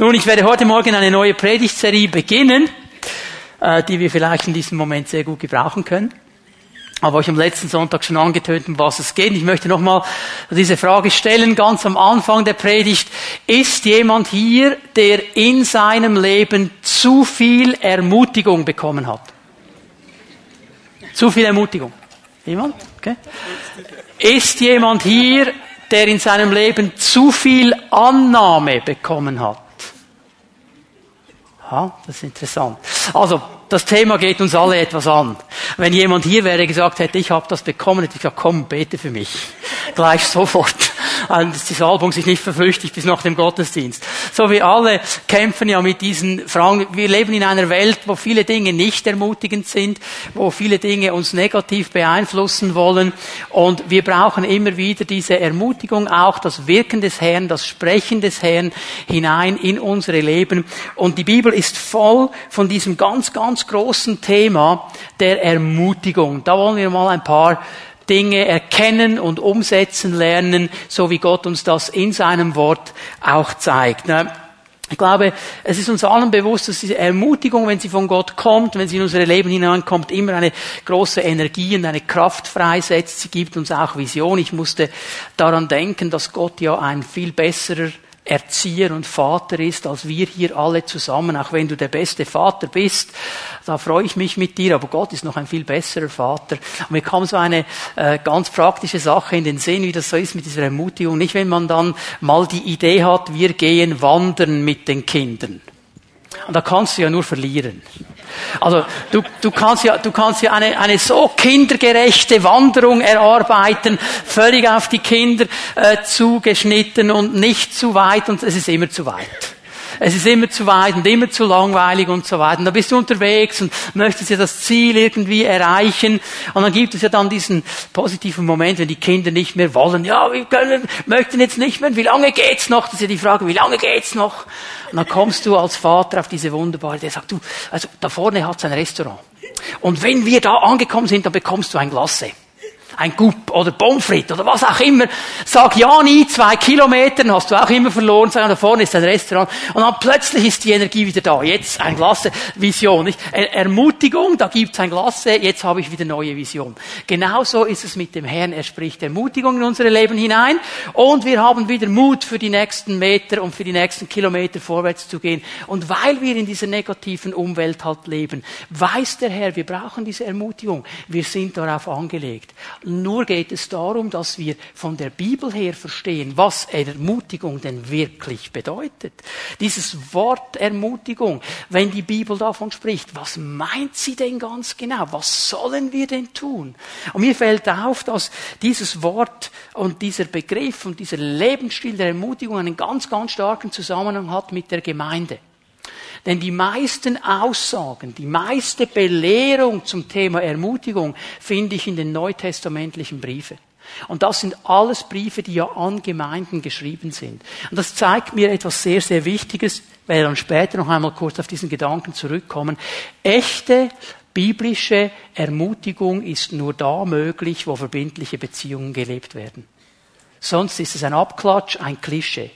Nun, ich werde heute Morgen eine neue Predigtserie beginnen, äh, die wir vielleicht in diesem Moment sehr gut gebrauchen können. Aber ich am letzten Sonntag schon angetönt, um was es geht. Ich möchte nochmal diese Frage stellen, ganz am Anfang der Predigt. Ist jemand hier, der in seinem Leben zu viel Ermutigung bekommen hat? Zu viel Ermutigung? Jemand? Okay. Ist jemand hier, der in seinem Leben zu viel Annahme bekommen hat? Ja, das ist interessant. Also, das Thema geht uns alle etwas an. Wenn jemand hier wäre gesagt hätte, ich habe das bekommen, hätte ich gesagt, komm, bete für mich. Gleich sofort. Dass die Salbung sich nicht verflüchtigt bis nach dem Gottesdienst. So wie alle kämpfen ja mit diesen Fragen. Wir leben in einer Welt, wo viele Dinge nicht ermutigend sind, wo viele Dinge uns negativ beeinflussen wollen. Und wir brauchen immer wieder diese Ermutigung, auch das Wirken des Herrn, das Sprechen des Herrn hinein in unsere Leben. Und die Bibel ist voll von diesem ganz, ganz ganz großen Thema der Ermutigung. Da wollen wir mal ein paar Dinge erkennen und umsetzen lernen, so wie Gott uns das in seinem Wort auch zeigt. Ich glaube, es ist uns allen bewusst, dass diese Ermutigung, wenn sie von Gott kommt, wenn sie in unser Leben hineinkommt, immer eine große Energie und eine Kraft freisetzt. Sie gibt uns auch Vision. Ich musste daran denken, dass Gott ja ein viel besserer Erzieher und Vater ist, als wir hier alle zusammen. Auch wenn du der beste Vater bist, da freue ich mich mit dir, aber Gott ist noch ein viel besserer Vater. Und mir kam so eine äh, ganz praktische Sache in den Sinn, wie das so ist mit dieser Ermutigung. Nicht, wenn man dann mal die Idee hat, wir gehen wandern mit den Kindern. Und da kannst du ja nur verlieren. Also du, du kannst ja, du kannst ja eine, eine so kindergerechte Wanderung erarbeiten, völlig auf die Kinder äh, zugeschnitten und nicht zu weit und es ist immer zu weit es ist immer zu weit und immer zu langweilig und so weiter. Und da bist du unterwegs und möchtest ja das Ziel irgendwie erreichen. Und dann gibt es ja dann diesen positiven Moment, wenn die Kinder nicht mehr wollen. Ja, wir können, möchten jetzt nicht mehr. Wie lange geht's noch? Das ist ja die Frage, wie lange geht's noch? Und dann kommst du als Vater auf diese wunderbare, der sagt, du, also da vorne hat's ein Restaurant. Und wenn wir da angekommen sind, dann bekommst du ein Glasse ein Gup oder frites oder was auch immer. Sag ja nie, zwei Kilometer, hast du auch immer verloren, sag, da vorne ist ein Restaurant. Und dann plötzlich ist die Energie wieder da. Jetzt ein Glasse Vision. Nicht? Er Ermutigung, da gibt's ein Glasse, jetzt habe ich wieder neue Vision. Genauso ist es mit dem Herrn. Er spricht Ermutigung in unsere Leben hinein und wir haben wieder Mut für die nächsten Meter und für die nächsten Kilometer vorwärts zu gehen. Und weil wir in dieser negativen Umwelt halt leben, weiß der Herr, wir brauchen diese Ermutigung. Wir sind darauf angelegt. Nur geht es darum, dass wir von der Bibel her verstehen, was Ermutigung denn wirklich bedeutet. Dieses Wort Ermutigung, wenn die Bibel davon spricht, was meint sie denn ganz genau? Was sollen wir denn tun? Und mir fällt auf, dass dieses Wort und dieser Begriff und dieser Lebensstil der Ermutigung einen ganz, ganz starken Zusammenhang hat mit der Gemeinde. Denn die meisten Aussagen, die meiste Belehrung zum Thema Ermutigung finde ich in den neutestamentlichen Briefen. Und das sind alles Briefe, die ja an Gemeinden geschrieben sind. Und das zeigt mir etwas sehr, sehr Wichtiges. Ich werde dann später noch einmal kurz auf diesen Gedanken zurückkommen. Echte biblische Ermutigung ist nur da möglich, wo verbindliche Beziehungen gelebt werden. Sonst ist es ein Abklatsch, ein Klischee.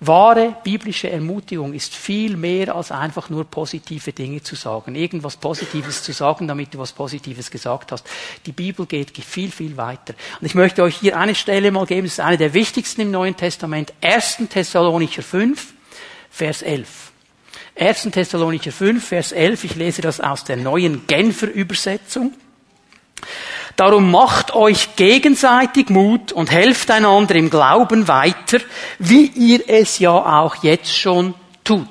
Wahre biblische Ermutigung ist viel mehr als einfach nur positive Dinge zu sagen, irgendwas Positives zu sagen, damit du was Positives gesagt hast. Die Bibel geht viel, viel weiter. Und ich möchte euch hier eine Stelle mal geben, das ist eine der wichtigsten im Neuen Testament, 1. Thessalonicher 5, Vers 11. 1. Thessalonicher 5, Vers 11, ich lese das aus der neuen Genfer Übersetzung. Darum macht euch gegenseitig Mut und helft einander im Glauben weiter, wie ihr es ja auch jetzt schon tut.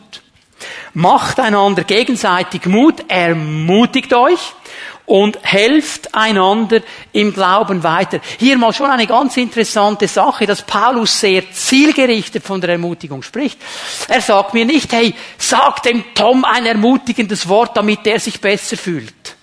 Macht einander gegenseitig Mut, ermutigt euch und helft einander im Glauben weiter. Hier mal schon eine ganz interessante Sache, dass Paulus sehr zielgerichtet von der Ermutigung spricht. Er sagt mir nicht, hey, sag dem Tom ein ermutigendes Wort, damit er sich besser fühlt.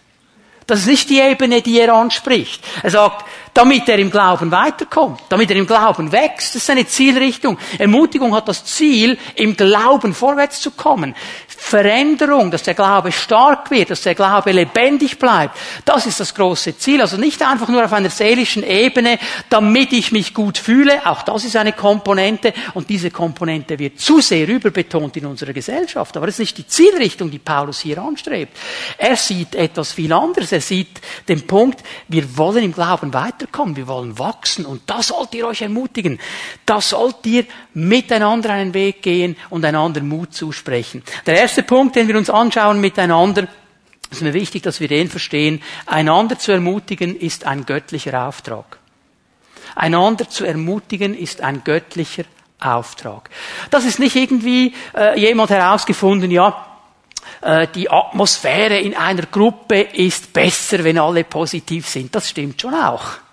Das ist nicht die Ebene, die er anspricht. Er sagt, damit er im Glauben weiterkommt, damit er im Glauben wächst. Das ist seine Zielrichtung. Ermutigung hat das Ziel, im Glauben vorwärts zu kommen. Veränderung, dass der Glaube stark wird, dass der Glaube lebendig bleibt. Das ist das große Ziel. Also nicht einfach nur auf einer seelischen Ebene, damit ich mich gut fühle. Auch das ist eine Komponente. Und diese Komponente wird zu sehr überbetont in unserer Gesellschaft. Aber das ist nicht die Zielrichtung, die Paulus hier anstrebt. Er sieht etwas viel anderes. Er sieht den Punkt, wir wollen im Glauben weiterkommen. Wir wollen wachsen. Und da sollt ihr euch ermutigen. Da sollt ihr miteinander einen Weg gehen und einander Mut zusprechen. Der erste Punkt, den wir uns anschauen miteinander, ist mir wichtig, dass wir den verstehen. Einander zu ermutigen ist ein göttlicher Auftrag. Einander zu ermutigen ist ein göttlicher Auftrag. Das ist nicht irgendwie äh, jemand herausgefunden, ja, äh, die Atmosphäre in einer Gruppe ist besser, wenn alle positiv sind. Das stimmt schon auch.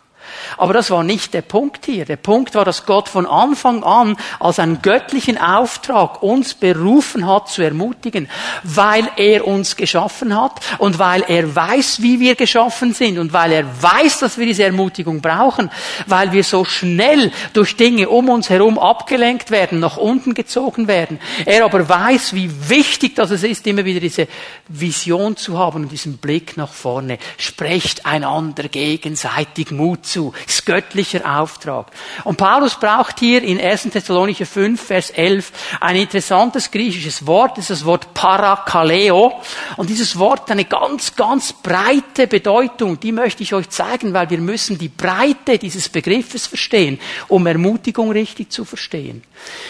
Aber das war nicht der Punkt hier. Der Punkt war, dass Gott von Anfang an als einen göttlichen Auftrag uns berufen hat zu ermutigen, weil er uns geschaffen hat und weil er weiß, wie wir geschaffen sind und weil er weiß, dass wir diese Ermutigung brauchen, weil wir so schnell durch Dinge um uns herum abgelenkt werden, nach unten gezogen werden. Er aber weiß, wie wichtig das ist, immer wieder diese Vision zu haben und diesen Blick nach vorne. Sprecht einander gegenseitig Mut zu. Das ist göttlicher Auftrag. Und Paulus braucht hier in 1. Thessalonicher 5, Vers 11 ein interessantes griechisches Wort, das ist das Wort Parakaleo. Und dieses Wort hat eine ganz, ganz breite Bedeutung. Die möchte ich euch zeigen, weil wir müssen die Breite dieses Begriffes verstehen, um Ermutigung richtig zu verstehen.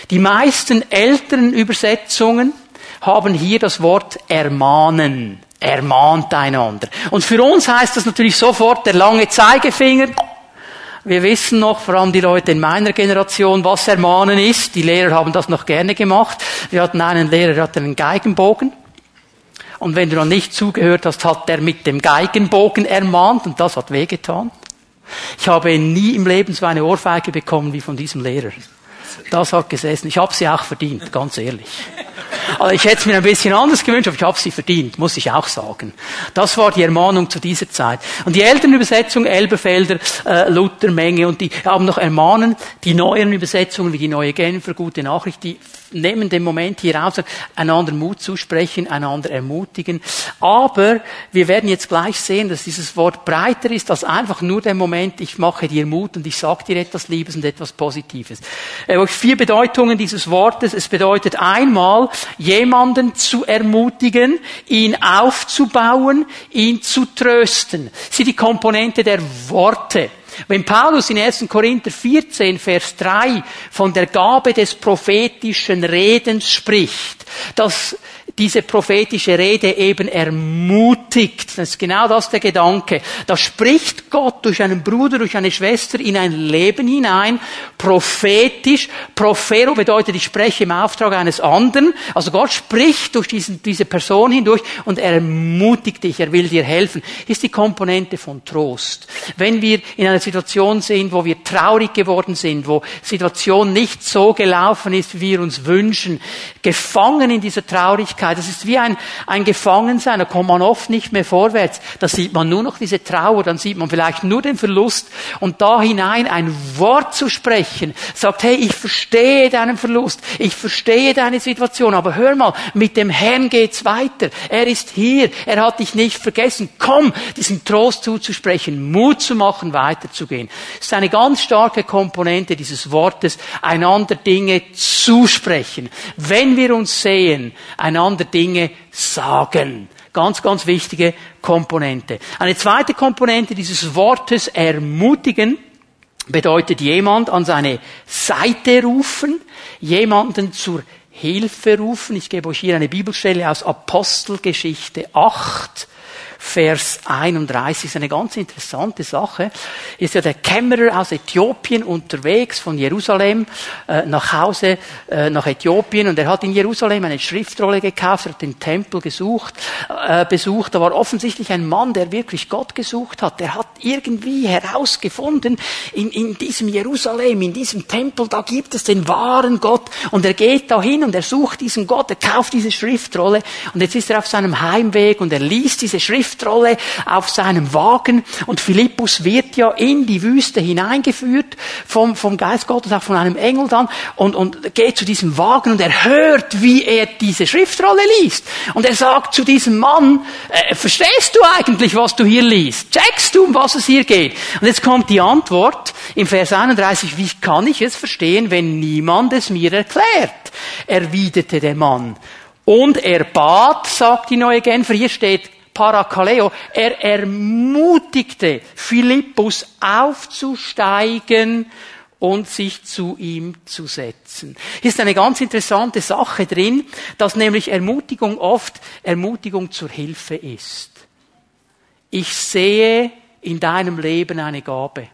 Die meisten älteren Übersetzungen haben hier das Wort ermahnen ermahnt einander. Und für uns heißt das natürlich sofort der lange Zeigefinger, wir wissen noch, vor allem die Leute in meiner Generation, was Ermahnen ist. Die Lehrer haben das noch gerne gemacht. Wir hatten einen Lehrer, der hatte einen Geigenbogen. Und wenn du noch nicht zugehört hast, hat er mit dem Geigenbogen ermahnt und das hat wehgetan. Ich habe nie im Leben so eine Ohrfeige bekommen wie von diesem Lehrer. Das hat gesessen. Ich habe sie auch verdient, ganz ehrlich. Also ich hätte es mir ein bisschen anders gewünscht, aber ich habe sie verdient, muss ich auch sagen. Das war die Ermahnung zu dieser Zeit. Und die älteren Übersetzungen, Elberfelder, äh, Luther, Menge, und die haben noch ermahnen. Die neueren Übersetzungen, wie die neue Genfer, gute Nachricht, die nehmen den Moment hier raus, einander Mut zusprechen, einander ermutigen. Aber wir werden jetzt gleich sehen, dass dieses Wort breiter ist als einfach nur der Moment, ich mache dir Mut und ich sage dir etwas Liebes und etwas Positives. Äh, vier Bedeutungen dieses Wortes. Es bedeutet einmal, jemanden zu ermutigen, ihn aufzubauen, ihn zu trösten. Das die Komponente der Worte. Wenn Paulus in 1. Korinther 14, Vers 3 von der Gabe des prophetischen Redens spricht, dass diese prophetische Rede eben ermutigt. Das ist genau das der Gedanke. Da spricht Gott durch einen Bruder, durch eine Schwester in ein Leben hinein, prophetisch. Profero bedeutet, ich spreche im Auftrag eines anderen. Also Gott spricht durch diesen, diese Person hindurch und er ermutigt dich, er will dir helfen. Ist die Komponente von Trost. Wenn wir in einer Situation sind, wo wir traurig geworden sind, wo Situation nicht so gelaufen ist, wie wir uns wünschen, gefangen in dieser Traurigkeit, Traurigkeit. Das ist wie ein, ein Gefangensein. Da kommt man oft nicht mehr vorwärts. Da sieht man nur noch diese Trauer. Dann sieht man vielleicht nur den Verlust. Und da hinein ein Wort zu sprechen, sagt, hey, ich verstehe deinen Verlust. Ich verstehe deine Situation. Aber hör mal, mit dem Herrn geht's weiter. Er ist hier. Er hat dich nicht vergessen. Komm, diesen Trost zuzusprechen, Mut zu machen, weiterzugehen. Das ist eine ganz starke Komponente dieses Wortes, einander Dinge zusprechen. Wenn wir uns sehen, einander einander Dinge sagen. Ganz, ganz wichtige Komponente. Eine zweite Komponente dieses Wortes ermutigen bedeutet jemand an seine Seite rufen, jemanden zur Hilfe rufen. Ich gebe euch hier eine Bibelstelle aus Apostelgeschichte 8. Vers 31 ist eine ganz interessante Sache. Ist ja der Kämmerer aus Äthiopien unterwegs von Jerusalem äh, nach Hause äh, nach Äthiopien und er hat in Jerusalem eine Schriftrolle gekauft, er hat den Tempel gesucht, äh, besucht. Da war offensichtlich ein Mann, der wirklich Gott gesucht hat. Der hat irgendwie herausgefunden, in, in diesem Jerusalem, in diesem Tempel, da gibt es den wahren Gott und er geht dahin und er sucht diesen Gott, er kauft diese Schriftrolle und jetzt ist er auf seinem Heimweg und er liest diese Schrift Schriftrolle auf seinem Wagen und Philippus wird ja in die Wüste hineingeführt vom, vom Geist Gottes, auch von einem Engel dann und, und geht zu diesem Wagen und er hört, wie er diese Schriftrolle liest. Und er sagt zu diesem Mann, äh, verstehst du eigentlich, was du hier liest? Checkst du, um was es hier geht? Und jetzt kommt die Antwort im Vers 31, wie kann ich es verstehen, wenn niemand es mir erklärt? Erwiderte der Mann. Und er bat, sagt die neue Genfer, hier steht Parakaleo, er ermutigte Philippus aufzusteigen und sich zu ihm zu setzen. Hier ist eine ganz interessante Sache drin, dass nämlich Ermutigung oft Ermutigung zur Hilfe ist. Ich sehe in deinem Leben eine Gabe,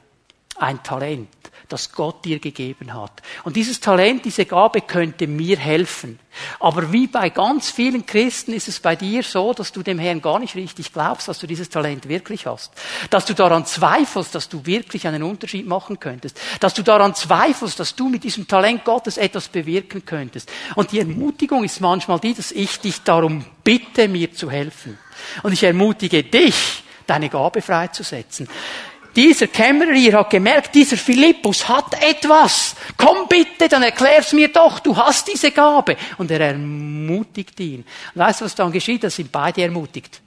ein Talent das Gott dir gegeben hat. Und dieses Talent, diese Gabe könnte mir helfen. Aber wie bei ganz vielen Christen ist es bei dir so, dass du dem Herrn gar nicht richtig glaubst, dass du dieses Talent wirklich hast. Dass du daran zweifelst, dass du wirklich einen Unterschied machen könntest. Dass du daran zweifelst, dass du mit diesem Talent Gottes etwas bewirken könntest. Und die Ermutigung ist manchmal die, dass ich dich darum bitte, mir zu helfen. Und ich ermutige dich, deine Gabe freizusetzen. Dieser Kämmerer hier hat gemerkt, dieser Philippus hat etwas. Komm bitte, dann erklär's mir doch, du hast diese Gabe. Und er ermutigt ihn. Und weißt du, was dann geschieht? Das sind beide ermutigt.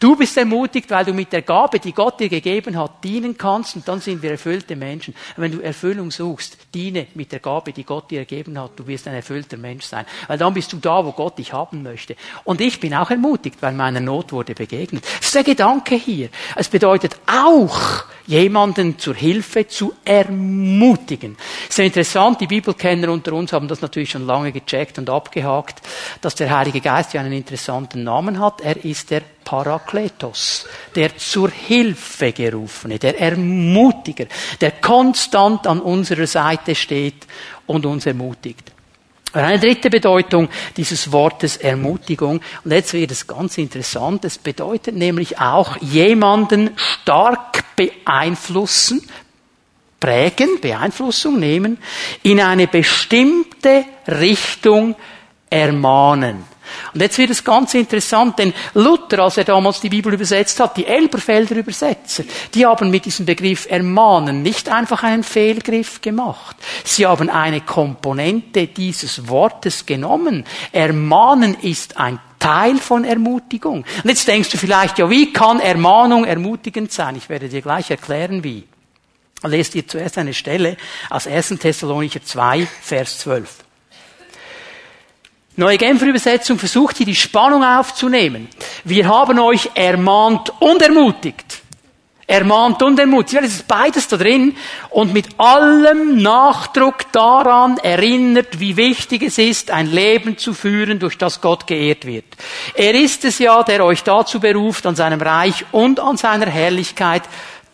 Du bist ermutigt, weil du mit der Gabe, die Gott dir gegeben hat, dienen kannst und dann sind wir erfüllte Menschen. wenn du Erfüllung suchst, diene mit der Gabe, die Gott dir gegeben hat. Du wirst ein erfüllter Mensch sein. Weil dann bist du da, wo Gott dich haben möchte. Und ich bin auch ermutigt, weil meiner Not wurde begegnet. Das ist der Gedanke hier. Es bedeutet auch, jemanden zur Hilfe zu ermutigen. Sehr interessant, die Bibelkenner unter uns haben das natürlich schon lange gecheckt und abgehakt, dass der Heilige Geist ja einen interessanten Namen hat. Er ist der Parakletos, der zur Hilfe gerufene, der Ermutiger, der konstant an unserer Seite steht und uns ermutigt. Eine dritte Bedeutung dieses Wortes Ermutigung, und jetzt wird es ganz interessant, es bedeutet nämlich auch jemanden stark beeinflussen, prägen, Beeinflussung nehmen, in eine bestimmte Richtung ermahnen. Und jetzt wird es ganz interessant, denn Luther, als er damals die Bibel übersetzt hat, die Elberfelder Übersetzer, die haben mit diesem Begriff ermahnen nicht einfach einen Fehlgriff gemacht. Sie haben eine Komponente dieses Wortes genommen. Ermahnen ist ein Teil von Ermutigung. Und jetzt denkst du vielleicht, ja, wie kann Ermahnung ermutigend sein? Ich werde dir gleich erklären, wie. Lest ihr zuerst eine Stelle aus 1. Thessalonicher 2, Vers 12. Neue Genfer Übersetzung versucht hier die Spannung aufzunehmen. Wir haben euch ermahnt und ermutigt. Ermahnt und ermutigt. Ja, das ist beides da drin und mit allem Nachdruck daran erinnert, wie wichtig es ist, ein Leben zu führen, durch das Gott geehrt wird. Er ist es ja, der euch dazu beruft, an seinem Reich und an seiner Herrlichkeit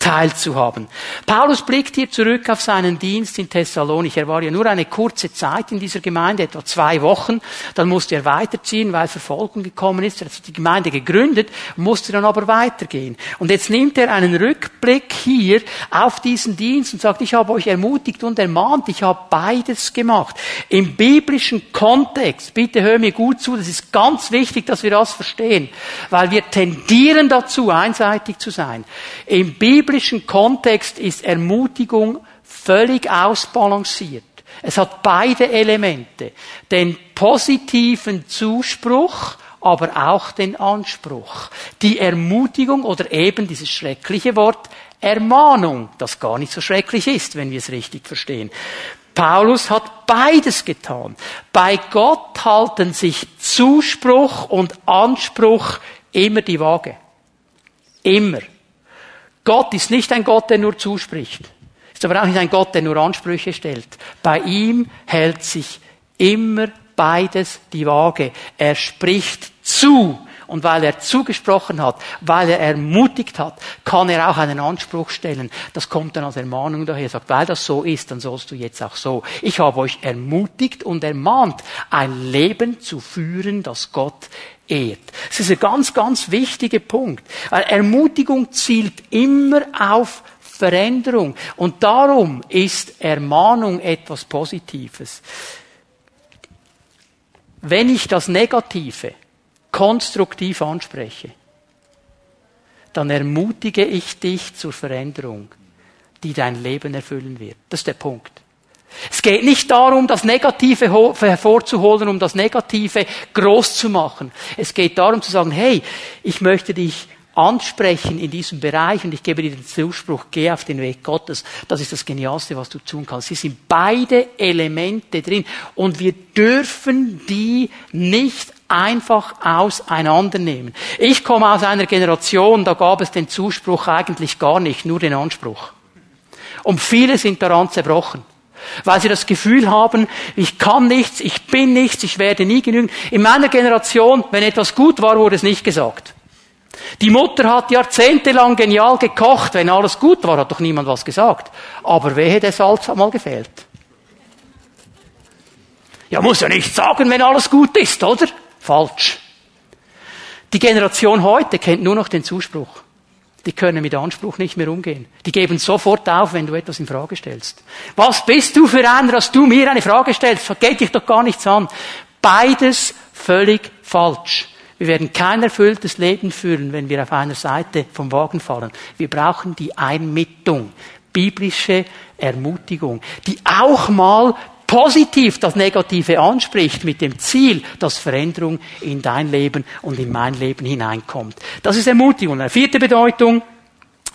teilzuhaben. Paulus blickt hier zurück auf seinen Dienst in Thessalonich. Er war ja nur eine kurze Zeit in dieser Gemeinde, etwa zwei Wochen. Dann musste er weiterziehen, weil Verfolgung gekommen ist. Er hat die Gemeinde gegründet, musste dann aber weitergehen. Und jetzt nimmt er einen Rückblick hier auf diesen Dienst und sagt, ich habe euch ermutigt und ermahnt, ich habe beides gemacht. Im biblischen Kontext, bitte hör mir gut zu, das ist ganz wichtig, dass wir das verstehen, weil wir tendieren dazu, einseitig zu sein. Im biblischen Kontext ist Ermutigung völlig ausbalanciert. Es hat beide Elemente. Den positiven Zuspruch, aber auch den Anspruch. Die Ermutigung oder eben dieses schreckliche Wort Ermahnung, das gar nicht so schrecklich ist, wenn wir es richtig verstehen. Paulus hat beides getan. Bei Gott halten sich Zuspruch und Anspruch immer die Waage. Immer. Gott ist nicht ein Gott, der nur zuspricht. Ist aber auch nicht ein Gott, der nur Ansprüche stellt. Bei ihm hält sich immer beides die Waage. Er spricht zu. Und weil er zugesprochen hat, weil er ermutigt hat, kann er auch einen Anspruch stellen. Das kommt dann als Ermahnung daher. Er sagt, weil das so ist, dann sollst du jetzt auch so. Ich habe euch ermutigt und ermahnt, ein Leben zu führen, das Gott ehrt. Das ist ein ganz, ganz wichtiger Punkt. Ermutigung zielt immer auf Veränderung. Und darum ist Ermahnung etwas Positives. Wenn ich das Negative konstruktiv anspreche, dann ermutige ich dich zur Veränderung, die dein Leben erfüllen wird. Das ist der Punkt. Es geht nicht darum, das Negative hervorzuholen, um das Negative groß zu machen. Es geht darum zu sagen, hey, ich möchte dich ansprechen in diesem Bereich und ich gebe dir den Zuspruch, geh auf den Weg Gottes. Das ist das Genialste, was du tun kannst. Sie sind beide Elemente drin und wir dürfen die nicht einfach auseinandernehmen. Ich komme aus einer Generation, da gab es den Zuspruch eigentlich gar nicht, nur den Anspruch. Und viele sind daran zerbrochen. Weil sie das Gefühl haben, ich kann nichts, ich bin nichts, ich werde nie genügen. In meiner Generation, wenn etwas gut war, wurde es nicht gesagt. Die Mutter hat jahrzehntelang genial gekocht. Wenn alles gut war, hat doch niemand was gesagt. Aber wehe, der Salz hat mal gefehlt. Ja, muss ja nicht sagen, wenn alles gut ist, oder? Falsch. Die Generation heute kennt nur noch den Zuspruch. Die können mit Anspruch nicht mehr umgehen. Die geben sofort auf, wenn du etwas in Frage stellst. Was bist du für einer, dass du mir eine Frage stellst? Geht dich doch gar nichts an. Beides völlig falsch. Wir werden kein erfülltes Leben führen, wenn wir auf einer Seite vom Wagen fallen. Wir brauchen die Einmittung, biblische Ermutigung, die auch mal positiv das Negative anspricht mit dem Ziel, dass Veränderung in dein Leben und in mein Leben hineinkommt. Das ist Ermutigung. Eine vierte Bedeutung,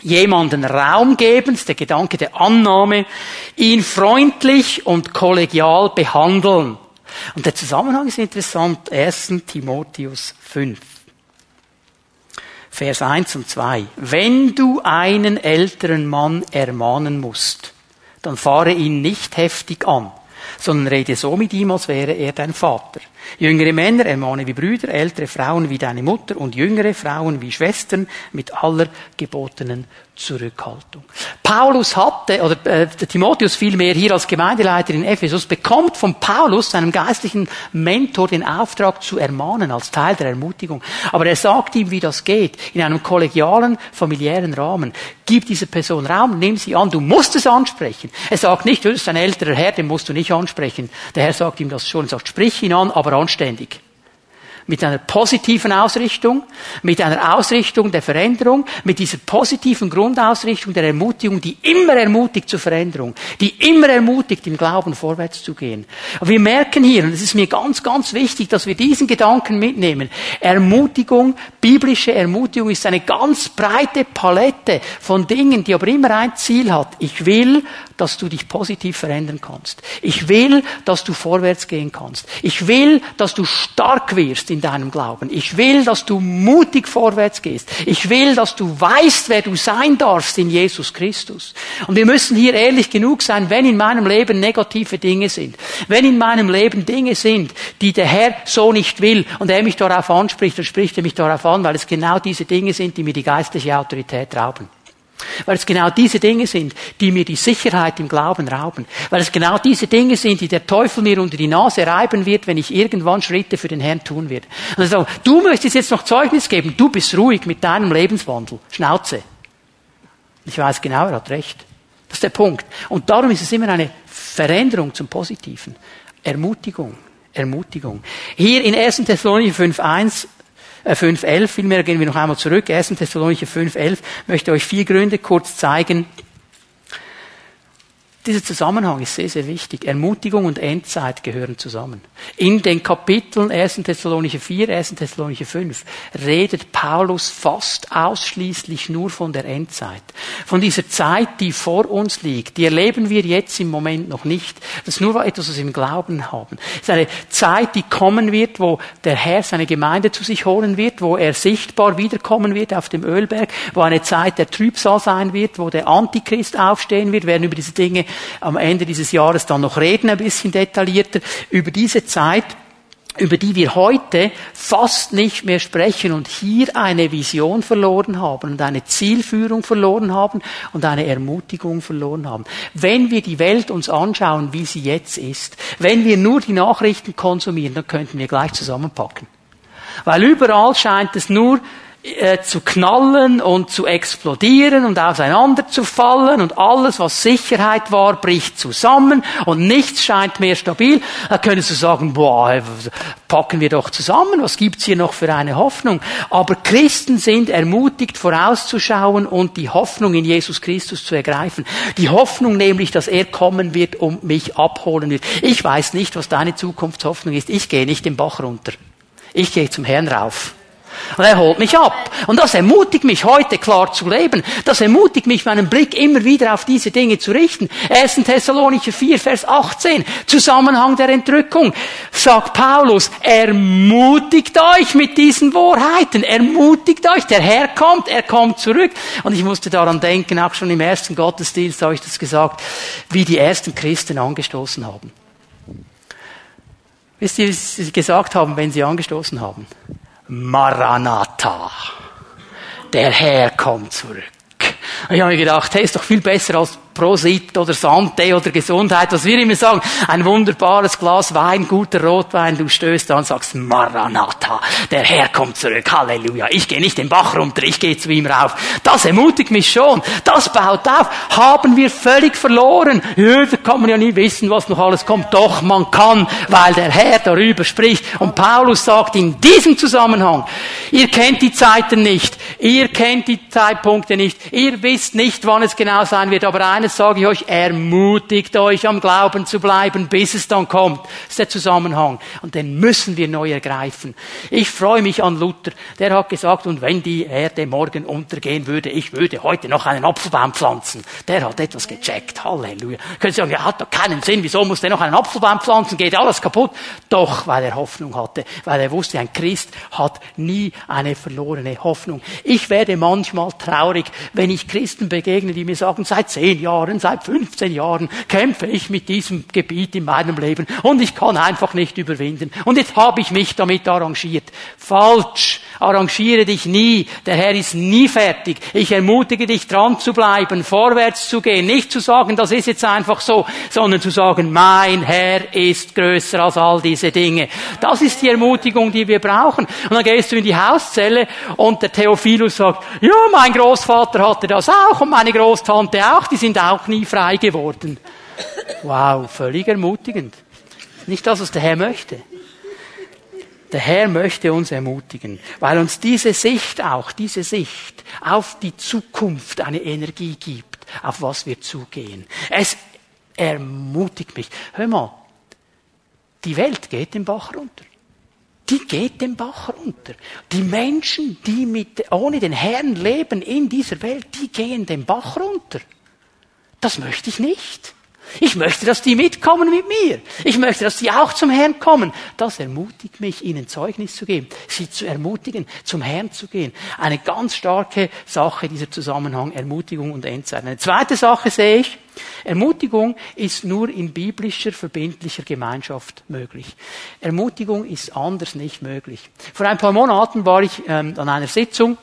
jemanden Raum geben, ist der Gedanke der Annahme, ihn freundlich und kollegial behandeln. Und der Zusammenhang ist interessant. 1. Timotheus 5. Vers 1 und 2. Wenn du einen älteren Mann ermahnen musst, dann fahre ihn nicht heftig an, sondern rede so mit ihm, als wäre er dein Vater. Jüngere Männer ermahne wie Brüder, ältere Frauen wie deine Mutter und jüngere Frauen wie Schwestern mit aller gebotenen Zurückhaltung. Paulus hatte, oder äh, Timotheus vielmehr hier als Gemeindeleiter in Ephesus, bekommt von Paulus, seinem geistlichen Mentor, den Auftrag zu ermahnen als Teil der Ermutigung. Aber er sagt ihm, wie das geht, in einem kollegialen, familiären Rahmen. Gib dieser Person Raum, nimm sie an, du musst es ansprechen. Er sagt nicht, du bist ein älterer Herr, den musst du nicht ansprechen. Der Herr sagt ihm das schon, er sagt, sprich ihn an, aber anständig mit einer positiven Ausrichtung, mit einer Ausrichtung der Veränderung, mit dieser positiven Grundausrichtung der Ermutigung, die immer ermutigt zur Veränderung, die immer ermutigt, im Glauben vorwärts zu gehen. Aber wir merken hier, und es ist mir ganz, ganz wichtig, dass wir diesen Gedanken mitnehmen, Ermutigung, biblische Ermutigung ist eine ganz breite Palette von Dingen, die aber immer ein Ziel hat. Ich will, dass du dich positiv verändern kannst. Ich will, dass du vorwärts gehen kannst. Ich will, dass du stark wirst in deinem Glauben. Ich will, dass du mutig vorwärts gehst. Ich will, dass du weißt, wer du sein darfst in Jesus Christus. Und wir müssen hier ehrlich genug sein, wenn in meinem Leben negative Dinge sind, wenn in meinem Leben Dinge sind, die der Herr so nicht will und er mich darauf anspricht, dann spricht er mich darauf an, weil es genau diese Dinge sind, die mir die geistliche Autorität rauben. Weil es genau diese Dinge sind, die mir die Sicherheit im Glauben rauben. Weil es genau diese Dinge sind, die der Teufel mir unter die Nase reiben wird, wenn ich irgendwann Schritte für den Herrn tun werde. Also, du möchtest jetzt noch Zeugnis geben, du bist ruhig mit deinem Lebenswandel. Schnauze. Ich weiß genau, er hat recht. Das ist der Punkt. Und darum ist es immer eine Veränderung zum Positiven. Ermutigung. Ermutigung. Hier in 1. Thessalonicher 5.1 5.11, äh, vielmehr gehen wir noch einmal zurück, 1. Thessalonicher 5.11, möchte euch vier Gründe kurz zeigen, dieser Zusammenhang ist sehr, sehr wichtig. Ermutigung und Endzeit gehören zusammen. In den Kapiteln 1. Thessalonicher 4, 1. Thessalonicher 5 redet Paulus fast ausschließlich nur von der Endzeit. Von dieser Zeit, die vor uns liegt. Die erleben wir jetzt im Moment noch nicht. Das ist nur etwas, was wir im Glauben haben. Es ist eine Zeit, die kommen wird, wo der Herr seine Gemeinde zu sich holen wird, wo er sichtbar wiederkommen wird auf dem Ölberg, wo eine Zeit der Trübsal sein wird, wo der Antichrist aufstehen wird, Wir werden über diese Dinge am Ende dieses Jahres dann noch reden, ein bisschen detaillierter, über diese Zeit, über die wir heute fast nicht mehr sprechen und hier eine Vision verloren haben und eine Zielführung verloren haben und eine Ermutigung verloren haben. Wenn wir die Welt uns anschauen, wie sie jetzt ist, wenn wir nur die Nachrichten konsumieren, dann könnten wir gleich zusammenpacken. Weil überall scheint es nur äh, zu knallen und zu explodieren und auseinanderzufallen und alles, was Sicherheit war, bricht zusammen und nichts scheint mehr stabil. Da könntest du sagen, boah, packen wir doch zusammen, was gibt's hier noch für eine Hoffnung? Aber Christen sind ermutigt, vorauszuschauen und die Hoffnung in Jesus Christus zu ergreifen. Die Hoffnung nämlich, dass er kommen wird und mich abholen wird. Ich weiß nicht, was deine Zukunftshoffnung ist. Ich gehe nicht den Bach runter. Ich gehe zum Herrn rauf. Und er holt mich ab. Und das ermutigt mich, heute klar zu leben. Das ermutigt mich, meinen Blick immer wieder auf diese Dinge zu richten. 1. Thessalonicher 4, Vers 18. Zusammenhang der Entrückung. Sagt Paulus, ermutigt euch mit diesen Wahrheiten. Ermutigt euch. Der Herr kommt, er kommt zurück. Und ich musste daran denken, auch schon im ersten Gottesdienst habe ich das gesagt, wie die ersten Christen angestoßen haben. Wisst ihr, was sie gesagt haben, wenn sie angestoßen haben? Maranatha. Der Herr kommt zurück. Ich habe mir gedacht, hey, ist doch viel besser als Prosit oder Sante oder Gesundheit, was wir immer sagen. Ein wunderbares Glas Wein, guter Rotwein, du stößt da und sagst, Maranatha, der Herr kommt zurück, Halleluja. Ich gehe nicht den Bach runter, ich gehe zu ihm rauf. Das ermutigt mich schon, das baut auf. Haben wir völlig verloren. Ja, da kann man ja nie wissen, was noch alles kommt. Doch, man kann, weil der Herr darüber spricht. Und Paulus sagt in diesem Zusammenhang, ihr kennt die Zeiten nicht, ihr kennt die Zeitpunkte nicht, ihr wisst nicht, wann es genau sein wird, aber eines eines sage ich euch, ermutigt euch am Glauben zu bleiben, bis es dann kommt. Das ist der Zusammenhang. Und den müssen wir neu ergreifen. Ich freue mich an Luther. Der hat gesagt, und wenn die Erde morgen untergehen würde, ich würde heute noch einen Apfelbaum pflanzen. Der hat etwas gecheckt. Halleluja. Können Sie sagen, ja, hat doch keinen Sinn. Wieso muss der noch einen Apfelbaum pflanzen? Geht alles kaputt? Doch, weil er Hoffnung hatte. Weil er wusste, ein Christ hat nie eine verlorene Hoffnung. Ich werde manchmal traurig, wenn ich Christen begegne, die mir sagen, seit zehn Jahren Jahren, seit 15 Jahren kämpfe ich mit diesem Gebiet in meinem Leben und ich kann einfach nicht überwinden. Und jetzt habe ich mich damit arrangiert. Falsch. Arrangiere dich nie. Der Herr ist nie fertig. Ich ermutige dich dran zu bleiben, vorwärts zu gehen. Nicht zu sagen, das ist jetzt einfach so, sondern zu sagen, mein Herr ist größer als all diese Dinge. Das ist die Ermutigung, die wir brauchen. Und dann gehst du in die Hauszelle und der Theophilus sagt, ja, mein Großvater hatte das auch und meine Großtante auch, die sind auch nie frei geworden. Wow, völlig ermutigend. Nicht das, was der Herr möchte. Der Herr möchte uns ermutigen, weil uns diese Sicht auch, diese Sicht auf die Zukunft eine Energie gibt, auf was wir zugehen. Es ermutigt mich. Hör mal, die Welt geht den Bach runter. Die geht den Bach runter. Die Menschen, die mit, ohne den Herrn leben in dieser Welt, die gehen den Bach runter. Das möchte ich nicht. Ich möchte, dass die mitkommen mit mir. Ich möchte, dass die auch zum Herrn kommen. Das ermutigt mich, ihnen Zeugnis zu geben, sie zu ermutigen, zum Herrn zu gehen. Eine ganz starke Sache dieser Zusammenhang, Ermutigung und Endzeit. Eine zweite Sache sehe ich, Ermutigung ist nur in biblischer, verbindlicher Gemeinschaft möglich. Ermutigung ist anders nicht möglich. Vor ein paar Monaten war ich ähm, an einer Sitzung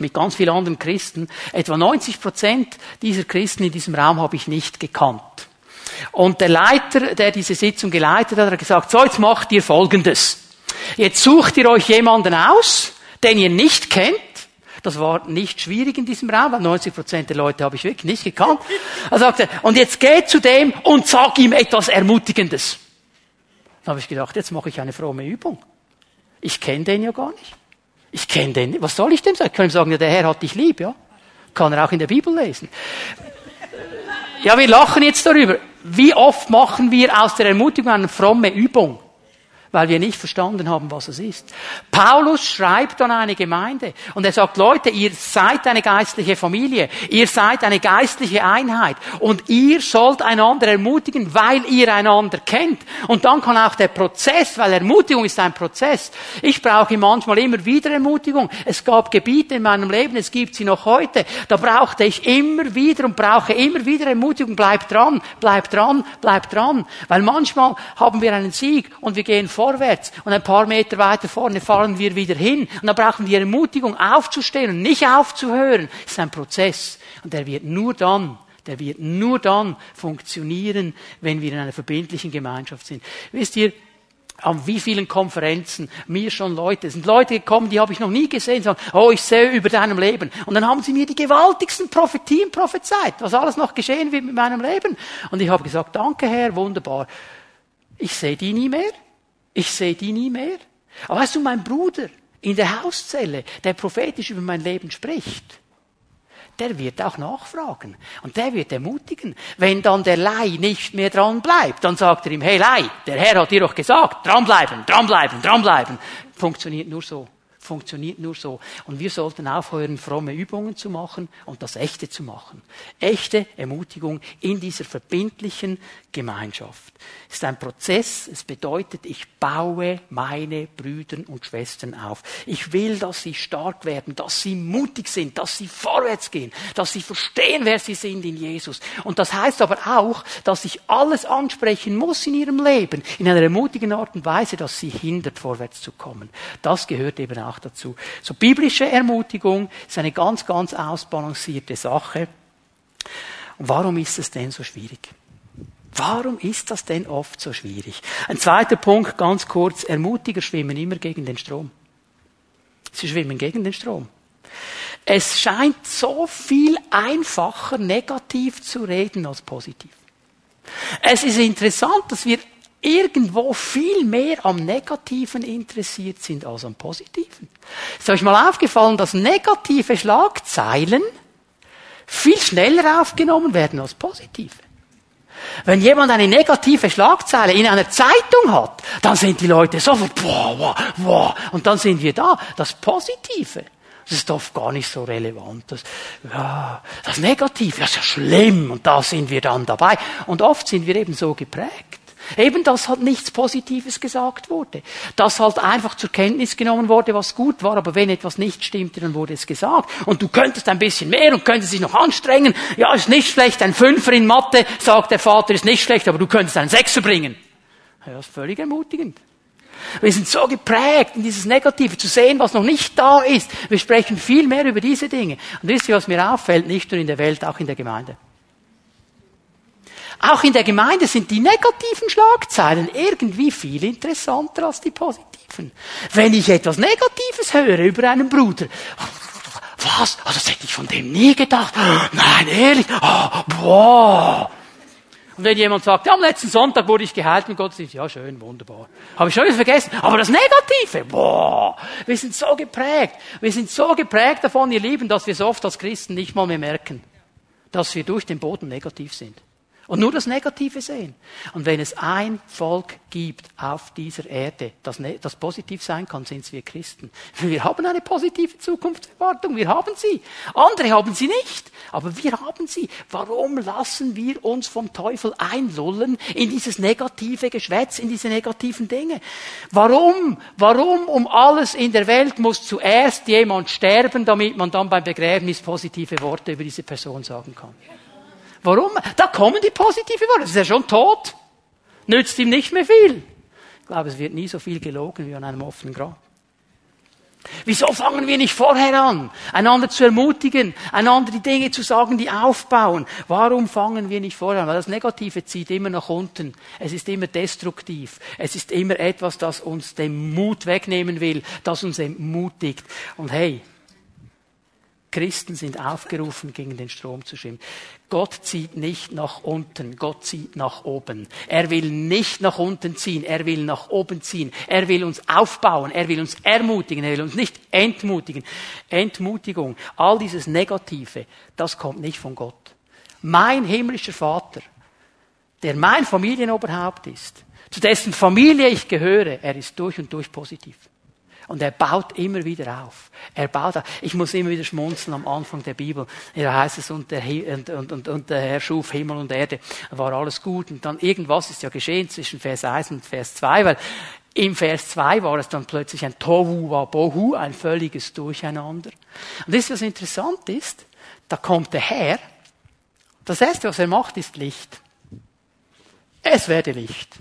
mit ganz vielen anderen Christen. Etwa 90 Prozent dieser Christen in diesem Raum habe ich nicht gekannt. Und der Leiter, der diese Sitzung geleitet hat, hat gesagt, so jetzt macht ihr Folgendes. Jetzt sucht ihr euch jemanden aus, den ihr nicht kennt. Das war nicht schwierig in diesem Raum, weil 90 Prozent der Leute habe ich wirklich nicht gekannt. Er sagte, und jetzt geht zu dem und sag ihm etwas Ermutigendes. Dann habe ich gedacht, jetzt mache ich eine fromme Übung. Ich kenne den ja gar nicht. Ich kenne den. Was soll ich dem sagen? Ich kann ihm sagen, ja, der Herr hat dich lieb, ja. Kann er auch in der Bibel lesen. Ja, wir lachen jetzt darüber. Wie oft machen wir aus der Ermutigung eine fromme Übung? Weil wir nicht verstanden haben, was es ist. Paulus schreibt an eine Gemeinde und er sagt, Leute, ihr seid eine geistliche Familie, ihr seid eine geistliche Einheit und ihr sollt einander ermutigen, weil ihr einander kennt. Und dann kann auch der Prozess, weil Ermutigung ist ein Prozess. Ich brauche manchmal immer wieder Ermutigung. Es gab Gebiete in meinem Leben, es gibt sie noch heute, da brauchte ich immer wieder und brauche immer wieder Ermutigung. Bleib dran, bleib dran, bleib dran. Weil manchmal haben wir einen Sieg und wir gehen vorwärts und ein paar Meter weiter vorne fallen wir wieder hin. Und da brauchen wir Ermutigung, aufzustehen und nicht aufzuhören. Das ist ein Prozess und der wird nur dann, der wird nur dann funktionieren, wenn wir in einer verbindlichen Gemeinschaft sind. Wisst ihr, an wie vielen Konferenzen mir schon Leute, sind Leute gekommen, die habe ich noch nie gesehen, sagen, oh, ich sehe über deinem Leben. Und dann haben sie mir die gewaltigsten Prophetien prophezeit, was alles noch geschehen wird mit meinem Leben. Und ich habe gesagt, danke Herr, wunderbar. Ich sehe die nie mehr. Ich sehe die nie mehr. Aber weißt du, mein Bruder in der Hauszelle, der prophetisch über mein Leben spricht, der wird auch nachfragen. Und der wird ermutigen. Wenn dann der Lei nicht mehr dran bleibt, dann sagt er ihm, hey Lei, der Herr hat dir doch gesagt, dranbleiben, dranbleiben, dranbleiben. Funktioniert nur so funktioniert nur so. Und wir sollten aufhören, fromme Übungen zu machen und das Echte zu machen. Echte Ermutigung in dieser verbindlichen Gemeinschaft. Es ist ein Prozess. Es bedeutet, ich baue meine Brüder und Schwestern auf. Ich will, dass sie stark werden, dass sie mutig sind, dass sie vorwärts gehen, dass sie verstehen, wer sie sind in Jesus. Und das heißt aber auch, dass ich alles ansprechen muss in ihrem Leben, in einer ermutigen Art und Weise, dass sie hindert, vorwärts zu kommen. Das gehört eben auch dazu. So biblische Ermutigung ist eine ganz, ganz ausbalancierte Sache. Und warum ist es denn so schwierig? Warum ist das denn oft so schwierig? Ein zweiter Punkt, ganz kurz. Ermutiger schwimmen immer gegen den Strom. Sie schwimmen gegen den Strom. Es scheint so viel einfacher, negativ zu reden als positiv. Es ist interessant, dass wir irgendwo viel mehr am Negativen interessiert sind als am Positiven. Ist euch mal aufgefallen, dass negative Schlagzeilen viel schneller aufgenommen werden als positive? Wenn jemand eine negative Schlagzeile in einer Zeitung hat, dann sind die Leute sofort, boah, boah, boah, und dann sind wir da. Das Positive, das ist oft gar nicht so relevant. Das, ja, das Negative, das ist ja schlimm, und da sind wir dann dabei. Und oft sind wir eben so geprägt. Eben, dass halt nichts Positives gesagt wurde. Dass halt einfach zur Kenntnis genommen wurde, was gut war, aber wenn etwas nicht stimmte, dann wurde es gesagt. Und du könntest ein bisschen mehr und könntest dich noch anstrengen. Ja, ist nicht schlecht, ein Fünfer in Mathe, sagt der Vater, ist nicht schlecht, aber du könntest einen Sechser bringen. Ja, das ist völlig ermutigend. Wir sind so geprägt in dieses Negative, zu sehen, was noch nicht da ist. Wir sprechen viel mehr über diese Dinge. Und wisst ihr, was mir auffällt? Nicht nur in der Welt, auch in der Gemeinde. Auch in der Gemeinde sind die negativen Schlagzeilen irgendwie viel interessanter als die positiven. Wenn ich etwas Negatives höre über einen Bruder, was? Also das hätte ich von dem nie gedacht. Nein, ehrlich. Oh, boah. Und wenn jemand sagt, ja, am letzten Sonntag wurde ich geheilt mit Gottesdienst, ja, schön, wunderbar. Habe ich schon wieder vergessen. Aber das Negative, boah, wir sind so geprägt. Wir sind so geprägt davon, ihr Lieben, dass wir es oft als Christen nicht mal mehr merken, dass wir durch den Boden negativ sind und nur das Negative sehen. Und wenn es ein Volk gibt auf dieser Erde, das, ne-, das positiv sein kann, sind es wir Christen. Wir haben eine positive Zukunftserwartung, wir haben sie. Andere haben sie nicht, aber wir haben sie. Warum lassen wir uns vom Teufel einlullen in dieses negative Geschwätz, in diese negativen Dinge? Warum? Warum um alles in der Welt muss zuerst jemand sterben, damit man dann beim Begräbnis positive Worte über diese Person sagen kann? Warum? Da kommen die positiven Worte. Das ist ja schon tot. Nützt ihm nicht mehr viel. Ich glaube, es wird nie so viel gelogen wie an einem offenen Grab. Wieso fangen wir nicht vorher an, einander zu ermutigen, einander die Dinge zu sagen, die aufbauen? Warum fangen wir nicht vorher an? Weil das Negative zieht immer nach unten. Es ist immer destruktiv. Es ist immer etwas, das uns den Mut wegnehmen will, das uns entmutigt. Und hey, Christen sind aufgerufen, gegen den Strom zu schwimmen. Gott zieht nicht nach unten, Gott zieht nach oben. Er will nicht nach unten ziehen, er will nach oben ziehen. Er will uns aufbauen, er will uns ermutigen, er will uns nicht entmutigen. Entmutigung, all dieses Negative, das kommt nicht von Gott. Mein himmlischer Vater, der mein Familienoberhaupt ist, zu dessen Familie ich gehöre, er ist durch und durch positiv. Und er baut immer wieder auf. Er baut auf. Ich muss immer wieder schmunzeln am Anfang der Bibel. Da heißt es, und der, und, und, und, und der Herr schuf Himmel und Erde. War alles gut. Und dann irgendwas ist ja geschehen zwischen Vers 1 und Vers 2, weil im Vers 2 war es dann plötzlich ein Tohu Wabohu, ein völliges Durcheinander. Und das, was interessant ist, da kommt der Herr. Das erste, was er macht, ist Licht. Es werde Licht.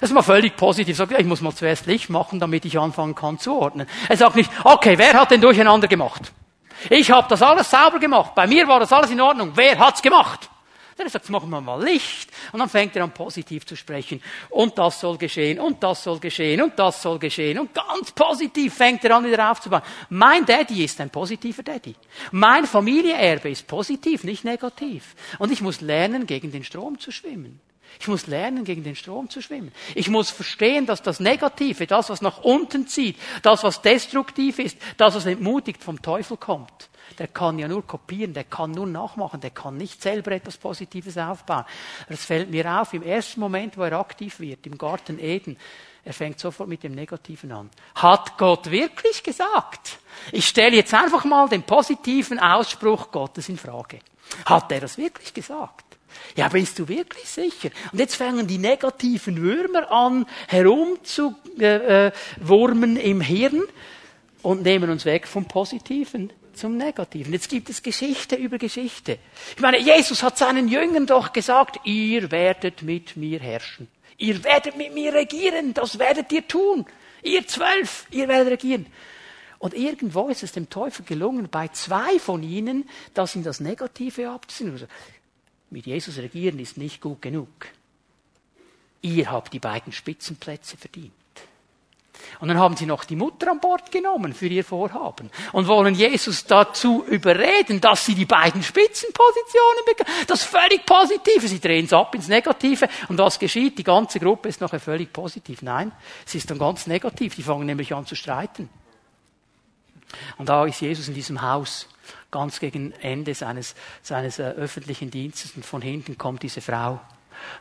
Das ist mal völlig positiv. Sagt, ja, ich muss mal zuerst Licht machen, damit ich anfangen kann zu ordnen. Er sagt nicht, okay, wer hat denn durcheinander gemacht? Ich habe das alles sauber gemacht. Bei mir war das alles in Ordnung. Wer hat's gemacht? Er sagt, jetzt machen wir mal Licht. Und dann fängt er an, positiv zu sprechen. Und das soll geschehen, und das soll geschehen, und das soll geschehen. Und ganz positiv fängt er an, wieder aufzubauen. Mein Daddy ist ein positiver Daddy. Mein Familienerbe ist positiv, nicht negativ. Und ich muss lernen, gegen den Strom zu schwimmen. Ich muss lernen, gegen den Strom zu schwimmen. Ich muss verstehen, dass das Negative, das, was nach unten zieht, das, was destruktiv ist, das, was entmutigt, vom Teufel kommt. Der kann ja nur kopieren, der kann nur nachmachen, der kann nicht selber etwas Positives aufbauen. Das fällt mir auf, im ersten Moment, wo er aktiv wird, im Garten Eden, er fängt sofort mit dem Negativen an. Hat Gott wirklich gesagt? Ich stelle jetzt einfach mal den positiven Ausspruch Gottes in Frage. Hat er das wirklich gesagt? Ja, bist du wirklich sicher? Und jetzt fangen die negativen Würmer an, herumzuwurmen äh, äh, im Hirn und nehmen uns weg vom Positiven zum Negativen. Jetzt gibt es Geschichte über Geschichte. Ich meine, Jesus hat seinen Jüngern doch gesagt, ihr werdet mit mir herrschen. Ihr werdet mit mir regieren, das werdet ihr tun. Ihr zwölf, ihr werdet regieren. Und irgendwo ist es dem Teufel gelungen, bei zwei von ihnen das in das Negative abzuziehen. Mit Jesus regieren ist nicht gut genug. Ihr habt die beiden Spitzenplätze verdient. Und dann haben sie noch die Mutter an Bord genommen für ihr Vorhaben und wollen Jesus dazu überreden, dass sie die beiden Spitzenpositionen bekommen. Das völlig Positive. Sie drehen es ab ins Negative. Und was geschieht? Die ganze Gruppe ist nachher völlig positiv. Nein, es ist dann ganz negativ. Die fangen nämlich an zu streiten. Und da ist Jesus in diesem Haus ganz gegen Ende seines, seines äh, öffentlichen Dienstes und von hinten kommt diese Frau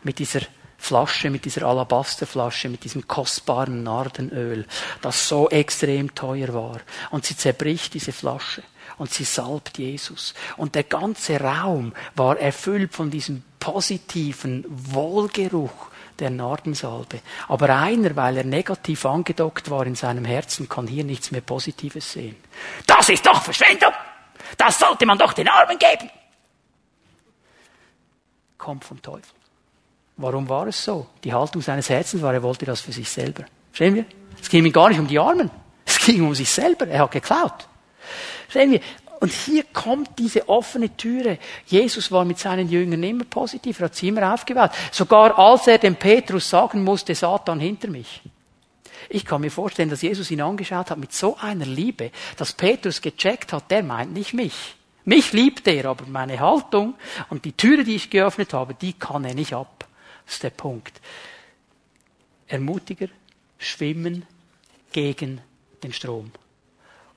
mit dieser Flasche, mit dieser Alabasterflasche, mit diesem kostbaren Nardenöl, das so extrem teuer war. Und sie zerbricht diese Flasche und sie salbt Jesus. Und der ganze Raum war erfüllt von diesem positiven Wohlgeruch der Nardensalbe. Aber einer, weil er negativ angedockt war in seinem Herzen, kann hier nichts mehr Positives sehen. Das ist doch Verschwendung! Das sollte man doch den Armen geben! Kommt vom Teufel. Warum war es so? Die Haltung seines Herzens war, er wollte das für sich selber. Verstehen wir? Es ging ihm gar nicht um die Armen. Es ging um sich selber. Er hat geklaut. Verstehen wir? Und hier kommt diese offene Türe. Jesus war mit seinen Jüngern immer positiv, er hat sie immer aufgebaut. Sogar als er dem Petrus sagen musste, Satan hinter mich. Ich kann mir vorstellen, dass Jesus ihn angeschaut hat mit so einer Liebe, dass Petrus gecheckt hat, der meint nicht mich. Mich liebt er, aber meine Haltung und die Türe, die ich geöffnet habe, die kann er nicht ab. Das ist der Punkt. Ermutiger schwimmen gegen den Strom.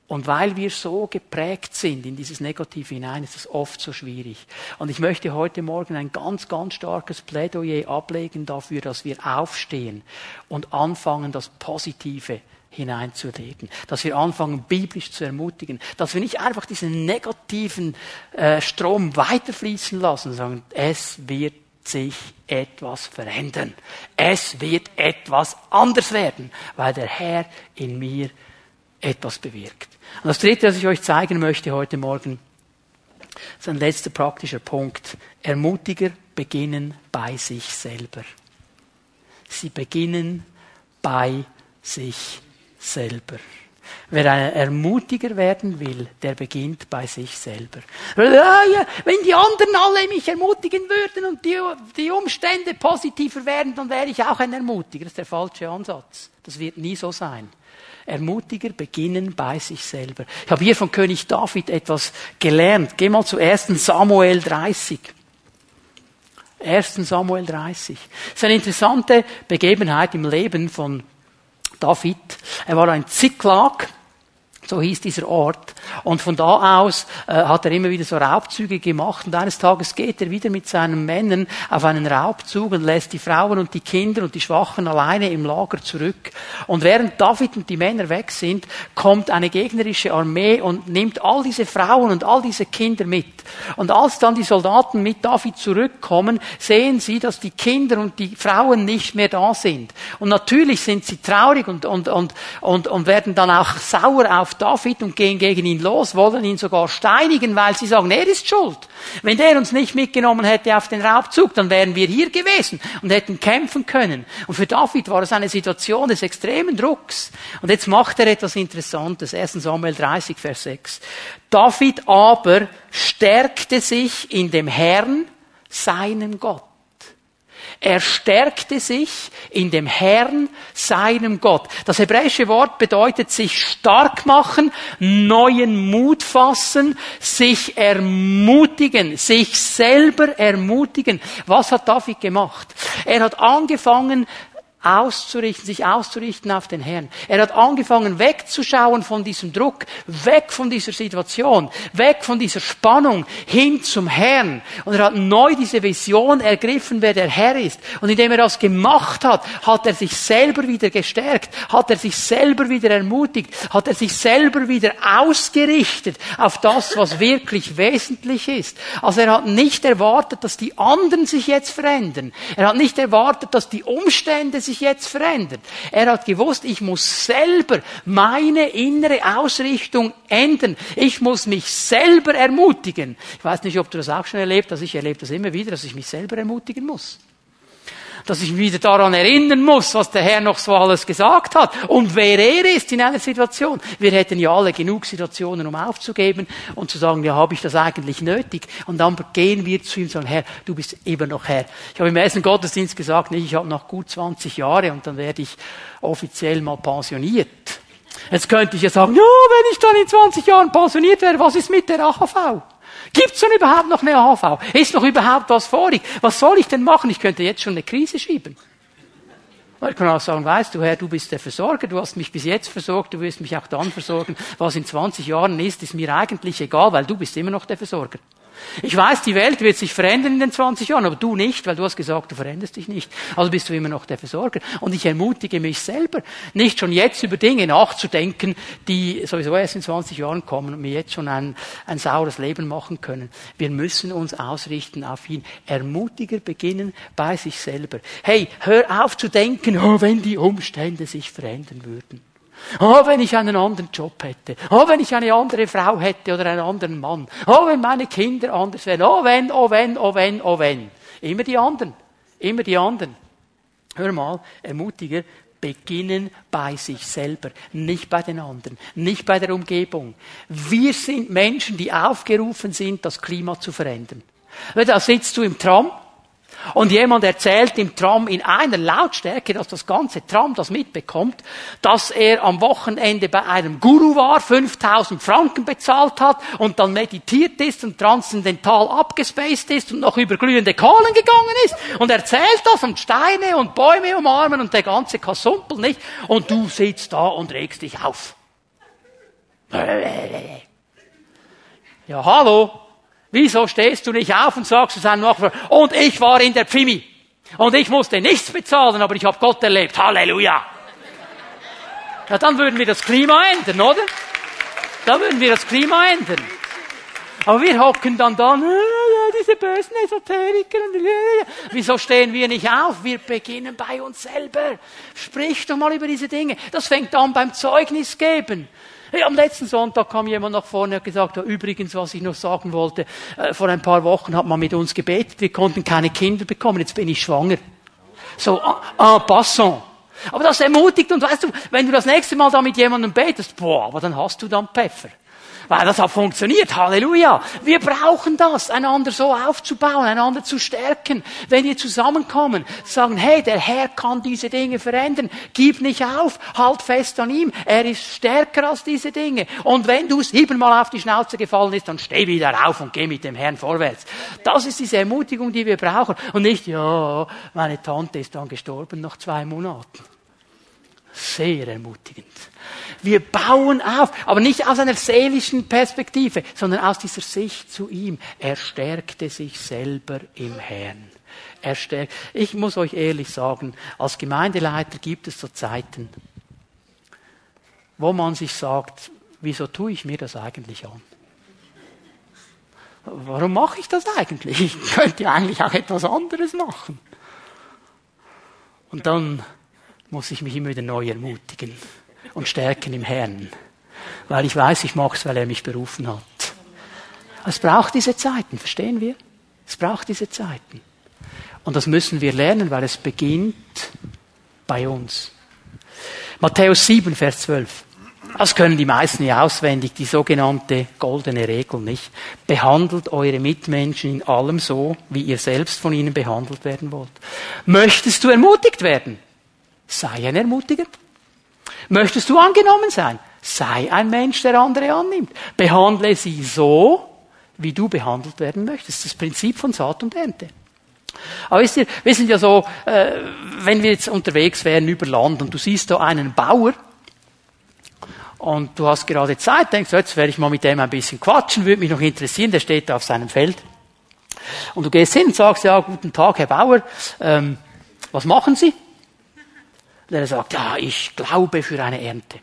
Und weil wir so geprägt sind in dieses Negative hinein, ist es oft so schwierig. Und ich möchte heute Morgen ein ganz, ganz starkes Plädoyer ablegen dafür, dass wir aufstehen und anfangen, das Positive hineinzulegen. Dass wir anfangen, biblisch zu ermutigen. Dass wir nicht einfach diesen negativen äh, Strom weiterfließen lassen, sondern es wird sich etwas verändern. Es wird etwas anders werden, weil der Herr in mir etwas bewirkt. Und das dritte, was ich euch zeigen möchte heute Morgen, ist ein letzter praktischer Punkt. Ermutiger beginnen bei sich selber. Sie beginnen bei sich selber. Wer ein Ermutiger werden will, der beginnt bei sich selber. Wenn die anderen alle mich ermutigen würden und die, die Umstände positiver werden, dann wäre ich auch ein Ermutiger. Das ist der falsche Ansatz. Das wird nie so sein. Ermutiger beginnen bei sich selber. Ich habe hier von König David etwas gelernt. Geh mal zu 1. Samuel 30. 1. Samuel 30. Das ist eine interessante Begebenheit im Leben von David. Er war ein Ziklag, so hieß dieser Ort. Und von da aus äh, hat er immer wieder so Raubzüge gemacht. Und eines Tages geht er wieder mit seinen Männern auf einen Raubzug und lässt die Frauen und die Kinder und die Schwachen alleine im Lager zurück. Und während David und die Männer weg sind, kommt eine gegnerische Armee und nimmt all diese Frauen und all diese Kinder mit. Und als dann die Soldaten mit David zurückkommen, sehen sie, dass die Kinder und die Frauen nicht mehr da sind. Und natürlich sind sie traurig und, und, und, und, und werden dann auch sauer auf David und gehen gegen ihn los, wollen ihn sogar steinigen, weil sie sagen, er ist schuld. Wenn der uns nicht mitgenommen hätte auf den Raubzug, dann wären wir hier gewesen und hätten kämpfen können. Und für David war es eine Situation des extremen Drucks. Und jetzt macht er etwas Interessantes. 1. Samuel 30, Vers 6. David aber stärkte sich in dem Herrn, seinem Gott. Er stärkte sich in dem Herrn, seinem Gott. Das hebräische Wort bedeutet sich stark machen, neuen Mut fassen, sich ermutigen, sich selber ermutigen. Was hat David gemacht? Er hat angefangen, auszurichten, sich auszurichten auf den Herrn. Er hat angefangen wegzuschauen von diesem Druck, weg von dieser Situation, weg von dieser Spannung hin zum Herrn. Und er hat neu diese Vision ergriffen, wer der Herr ist. Und indem er das gemacht hat, hat er sich selber wieder gestärkt, hat er sich selber wieder ermutigt, hat er sich selber wieder ausgerichtet auf das, was wirklich wesentlich ist. Also er hat nicht erwartet, dass die anderen sich jetzt verändern. Er hat nicht erwartet, dass die Umstände sich sich jetzt verändert. Er hat gewusst, ich muss selber meine innere Ausrichtung ändern. Ich muss mich selber ermutigen. Ich weiß nicht, ob du das auch schon erlebt hast. Ich erlebe das immer wieder, dass ich mich selber ermutigen muss dass ich mich wieder daran erinnern muss, was der Herr noch so alles gesagt hat und wer er ist in einer Situation. Wir hätten ja alle genug Situationen, um aufzugeben und zu sagen, ja, habe ich das eigentlich nötig? Und dann gehen wir zu ihm und sagen, Herr, du bist immer noch Herr. Ich habe im ersten Gottesdienst gesagt, nee, ich habe noch gut 20 Jahre und dann werde ich offiziell mal pensioniert. Jetzt könnte ich ja sagen, ja, wenn ich dann in 20 Jahren pensioniert wäre, was ist mit der AHV? Gibt's denn überhaupt noch eine AHV? Ist noch überhaupt was vorig? Was soll ich denn machen? Ich könnte jetzt schon eine Krise schieben. Ich kann auch sagen, weißt du, Herr, du bist der Versorger, du hast mich bis jetzt versorgt, du wirst mich auch dann versorgen. Was in 20 Jahren ist, ist mir eigentlich egal, weil du bist immer noch der Versorger. Ich weiß, die Welt wird sich verändern in den 20 Jahren, aber du nicht, weil du hast gesagt, du veränderst dich nicht. Also bist du immer noch der Versorger. Und ich ermutige mich selber, nicht schon jetzt über Dinge nachzudenken, die sowieso erst in 20 Jahren kommen und mir jetzt schon ein, ein saures Leben machen können. Wir müssen uns ausrichten auf ihn. Ermutiger beginnen bei sich selber. Hey, hör auf zu denken, oh, wenn die Umstände sich verändern würden. Oh, wenn ich einen anderen Job hätte. Oh, wenn ich eine andere Frau hätte oder einen anderen Mann. Oh, wenn meine Kinder anders wären. Oh, wenn, oh, wenn, oh, wenn, oh, wenn. Immer die anderen. Immer die anderen. Hör mal, ermutiger, beginnen bei sich selber, nicht bei den anderen, nicht bei der Umgebung. Wir sind Menschen, die aufgerufen sind, das Klima zu verändern. Da sitzt du im Tram und jemand erzählt im Tram in einer Lautstärke, dass das ganze Tram das mitbekommt, dass er am Wochenende bei einem Guru war, 5000 Franken bezahlt hat und dann meditiert ist und transzendental abgespaced ist und noch über glühende Kohlen gegangen ist und erzählt das und Steine und Bäume umarmen und der ganze Kasumpel nicht und du sitzt da und regst dich auf. Ja, hallo. Wieso stehst du nicht auf und sagst zu seinem Nachbarn, und ich war in der Pfimi. Und ich musste nichts bezahlen, aber ich habe Gott erlebt. Halleluja. Ja, dann würden wir das Klima ändern, oder? Dann würden wir das Klima ändern. Aber wir hocken dann da, diese bösen Esoteriker. Wieso stehen wir nicht auf? Wir beginnen bei uns selber. Sprich doch mal über diese Dinge. Das fängt an beim Zeugnis geben. Hey, am letzten Sonntag kam jemand nach vorne und hat gesagt, ja, übrigens, was ich noch sagen wollte, äh, vor ein paar Wochen hat man mit uns gebetet, wir konnten keine Kinder bekommen, jetzt bin ich schwanger. So, en passant. Aber das ermutigt und weißt du, wenn du das nächste Mal da mit jemandem betest, boah, aber dann hast du dann Pfeffer weil das hat funktioniert. Halleluja. Wir brauchen das, einander so aufzubauen, einander zu stärken. Wenn wir zusammenkommen, sagen, hey, der Herr kann diese Dinge verändern. Gib nicht auf, halt fest an ihm. Er ist stärker als diese Dinge. Und wenn du siebenmal auf die Schnauze gefallen ist, dann steh wieder auf und geh mit dem Herrn vorwärts. Das ist diese Ermutigung, die wir brauchen. Und nicht, ja, meine Tante ist dann gestorben nach zwei Monaten. Sehr ermutigend. Wir bauen auf, aber nicht aus einer seelischen Perspektive, sondern aus dieser Sicht zu ihm. Er stärkte sich selber im Herrn. Er stärkt. Ich muss euch ehrlich sagen, als Gemeindeleiter gibt es so Zeiten, wo man sich sagt, wieso tue ich mir das eigentlich an? Warum mache ich das eigentlich? Ich könnte ja eigentlich auch etwas anderes machen. Und dann muss ich mich immer wieder neu ermutigen und stärken im Herrn. Weil ich weiß, ich mache es, weil er mich berufen hat. Es braucht diese Zeiten, verstehen wir? Es braucht diese Zeiten. Und das müssen wir lernen, weil es beginnt bei uns. Matthäus 7, Vers 12. Das können die meisten ja auswendig, die sogenannte goldene Regel, nicht? Behandelt eure Mitmenschen in allem so, wie ihr selbst von ihnen behandelt werden wollt. Möchtest du ermutigt werden? Sei ein Ermutiger. Möchtest du angenommen sein? Sei ein Mensch, der andere annimmt. Behandle sie so, wie du behandelt werden möchtest. Das Prinzip von Saat und Ernte. Aber wisst ihr, wir sind ja so, äh, wenn wir jetzt unterwegs wären über Land und du siehst da einen Bauer und du hast gerade Zeit, denkst, jetzt werde ich mal mit dem ein bisschen quatschen, würde mich noch interessieren, der steht da auf seinem Feld. Und du gehst hin und sagst, ja, guten Tag, Herr Bauer, ähm, was machen Sie? Und er sagt, ja, ich glaube für eine Ernte.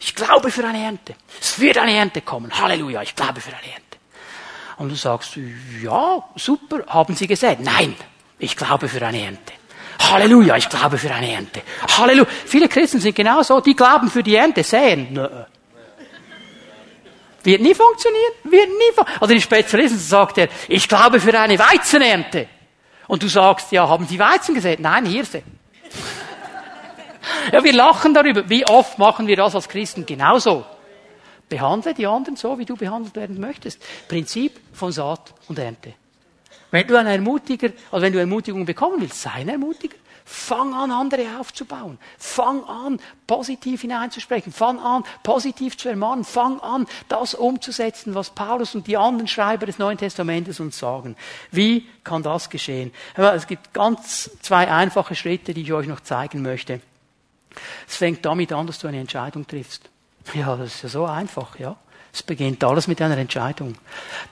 Ich glaube für eine Ernte. Es wird eine Ernte kommen. Halleluja, ich glaube für eine Ernte. Und du sagst, ja, super, haben Sie gesät? Nein, ich glaube für eine Ernte. Halleluja, ich glaube für eine Ernte. Halleluja. Viele Christen sind genauso, die glauben für die Ernte, säen. Wird nie funktionieren, wird nie funktionieren. Oder die Spezialisten sagt er, ich glaube für eine Weizenernte. Und du sagst, ja, haben Sie Weizen gesät? Nein, Hirse. Ja, wir lachen darüber. Wie oft machen wir das als Christen genauso? Behandle die anderen so, wie du behandelt werden möchtest. Prinzip von Saat und Ernte. Wenn du ein Ermutiger, also wenn du Ermutigung bekommen willst, sei ein Ermutiger. Fang an, andere aufzubauen. Fang an, positiv hineinzusprechen. Fang an, positiv zu ermahnen. Fang an, das umzusetzen, was Paulus und die anderen Schreiber des Neuen Testamentes uns sagen. Wie kann das geschehen? Es gibt ganz zwei einfache Schritte, die ich euch noch zeigen möchte. Es fängt damit an, dass du eine Entscheidung triffst. Ja, das ist ja so einfach, ja. Es beginnt alles mit einer Entscheidung.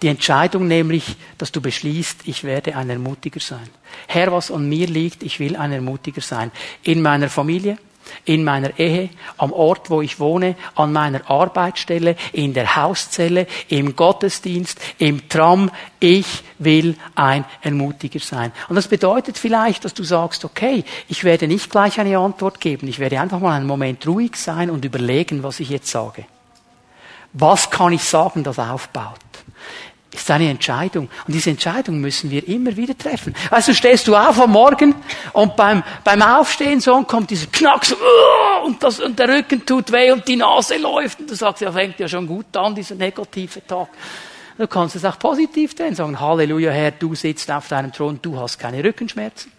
Die Entscheidung nämlich, dass du beschließt, ich werde ein Ermutiger sein. Herr, was an mir liegt, ich will ein Ermutiger sein. In meiner Familie, in meiner Ehe, am Ort, wo ich wohne, an meiner Arbeitsstelle, in der Hauszelle, im Gottesdienst, im Tram. Ich will ein Ermutiger sein. Und das bedeutet vielleicht, dass du sagst, okay, ich werde nicht gleich eine Antwort geben. Ich werde einfach mal einen Moment ruhig sein und überlegen, was ich jetzt sage. Was kann ich sagen, das aufbaut? Ist eine Entscheidung. Und diese Entscheidung müssen wir immer wieder treffen. Also stehst du auf am Morgen und beim, beim Aufstehen so und kommt dieser Knack so, und, das, und der Rücken tut weh und die Nase läuft und du sagst, ja, fängt ja schon gut an, dieser negative Tag. Du kannst es auch positiv drehen, sagen, Halleluja, Herr, du sitzt auf deinem Thron, du hast keine Rückenschmerzen.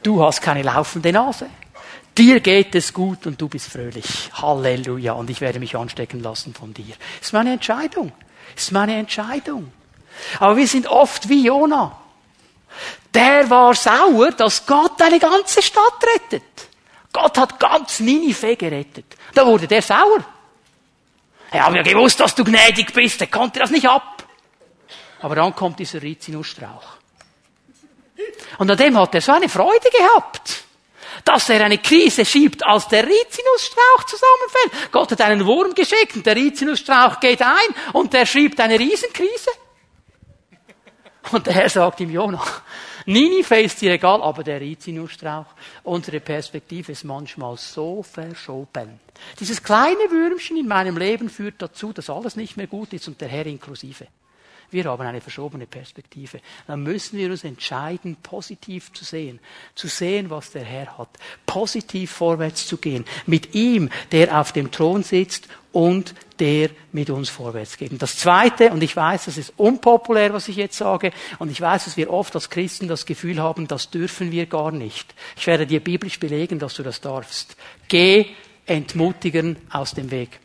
Du hast keine laufende Nase. Dir geht es gut und du bist fröhlich. Halleluja. Und ich werde mich anstecken lassen von dir. Das ist meine Entscheidung. Das ist meine Entscheidung. Aber wir sind oft wie Jona. Der war sauer, dass Gott eine ganze Stadt rettet. Gott hat ganz Ninive gerettet. Da wurde der sauer. Er hat ja gewusst, dass du gnädig bist. Er konnte das nicht ab. Aber dann kommt dieser Rizinusstrauch. Und an dem hat er so eine Freude gehabt dass er eine Krise schiebt, als der Rizinusstrauch zusammenfällt. Gott hat einen Wurm geschickt und der Rizinusstrauch geht ein und der schiebt eine Riesenkrise. Und der Herr sagt ihm, Jonah, Ninive ist dir egal, aber der Rizinusstrauch, unsere Perspektive ist manchmal so verschoben. Dieses kleine Würmchen in meinem Leben führt dazu, dass alles nicht mehr gut ist und der Herr inklusive. Wir haben eine verschobene Perspektive. Dann müssen wir uns entscheiden, positiv zu sehen. Zu sehen, was der Herr hat. Positiv vorwärts zu gehen. Mit ihm, der auf dem Thron sitzt und der mit uns vorwärts geht. Und das Zweite, und ich weiß, das ist unpopulär, was ich jetzt sage, und ich weiß, dass wir oft als Christen das Gefühl haben, das dürfen wir gar nicht. Ich werde dir biblisch belegen, dass du das darfst. Geh entmutigen aus dem Weg.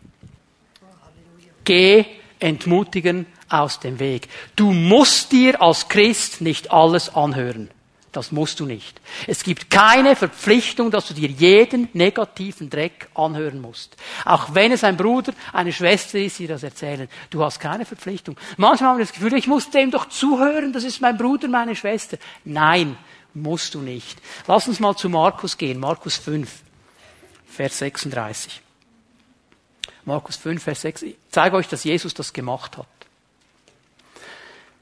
Geh entmutigen aus dem Weg. Du musst dir als Christ nicht alles anhören. Das musst du nicht. Es gibt keine Verpflichtung, dass du dir jeden negativen Dreck anhören musst. Auch wenn es ein Bruder, eine Schwester ist, die das erzählen. Du hast keine Verpflichtung. Manchmal haben wir das Gefühl, ich muss dem doch zuhören, das ist mein Bruder, meine Schwester. Nein, musst du nicht. Lass uns mal zu Markus gehen. Markus 5, Vers 36. Markus 5, Vers 6. Ich zeige euch, dass Jesus das gemacht hat.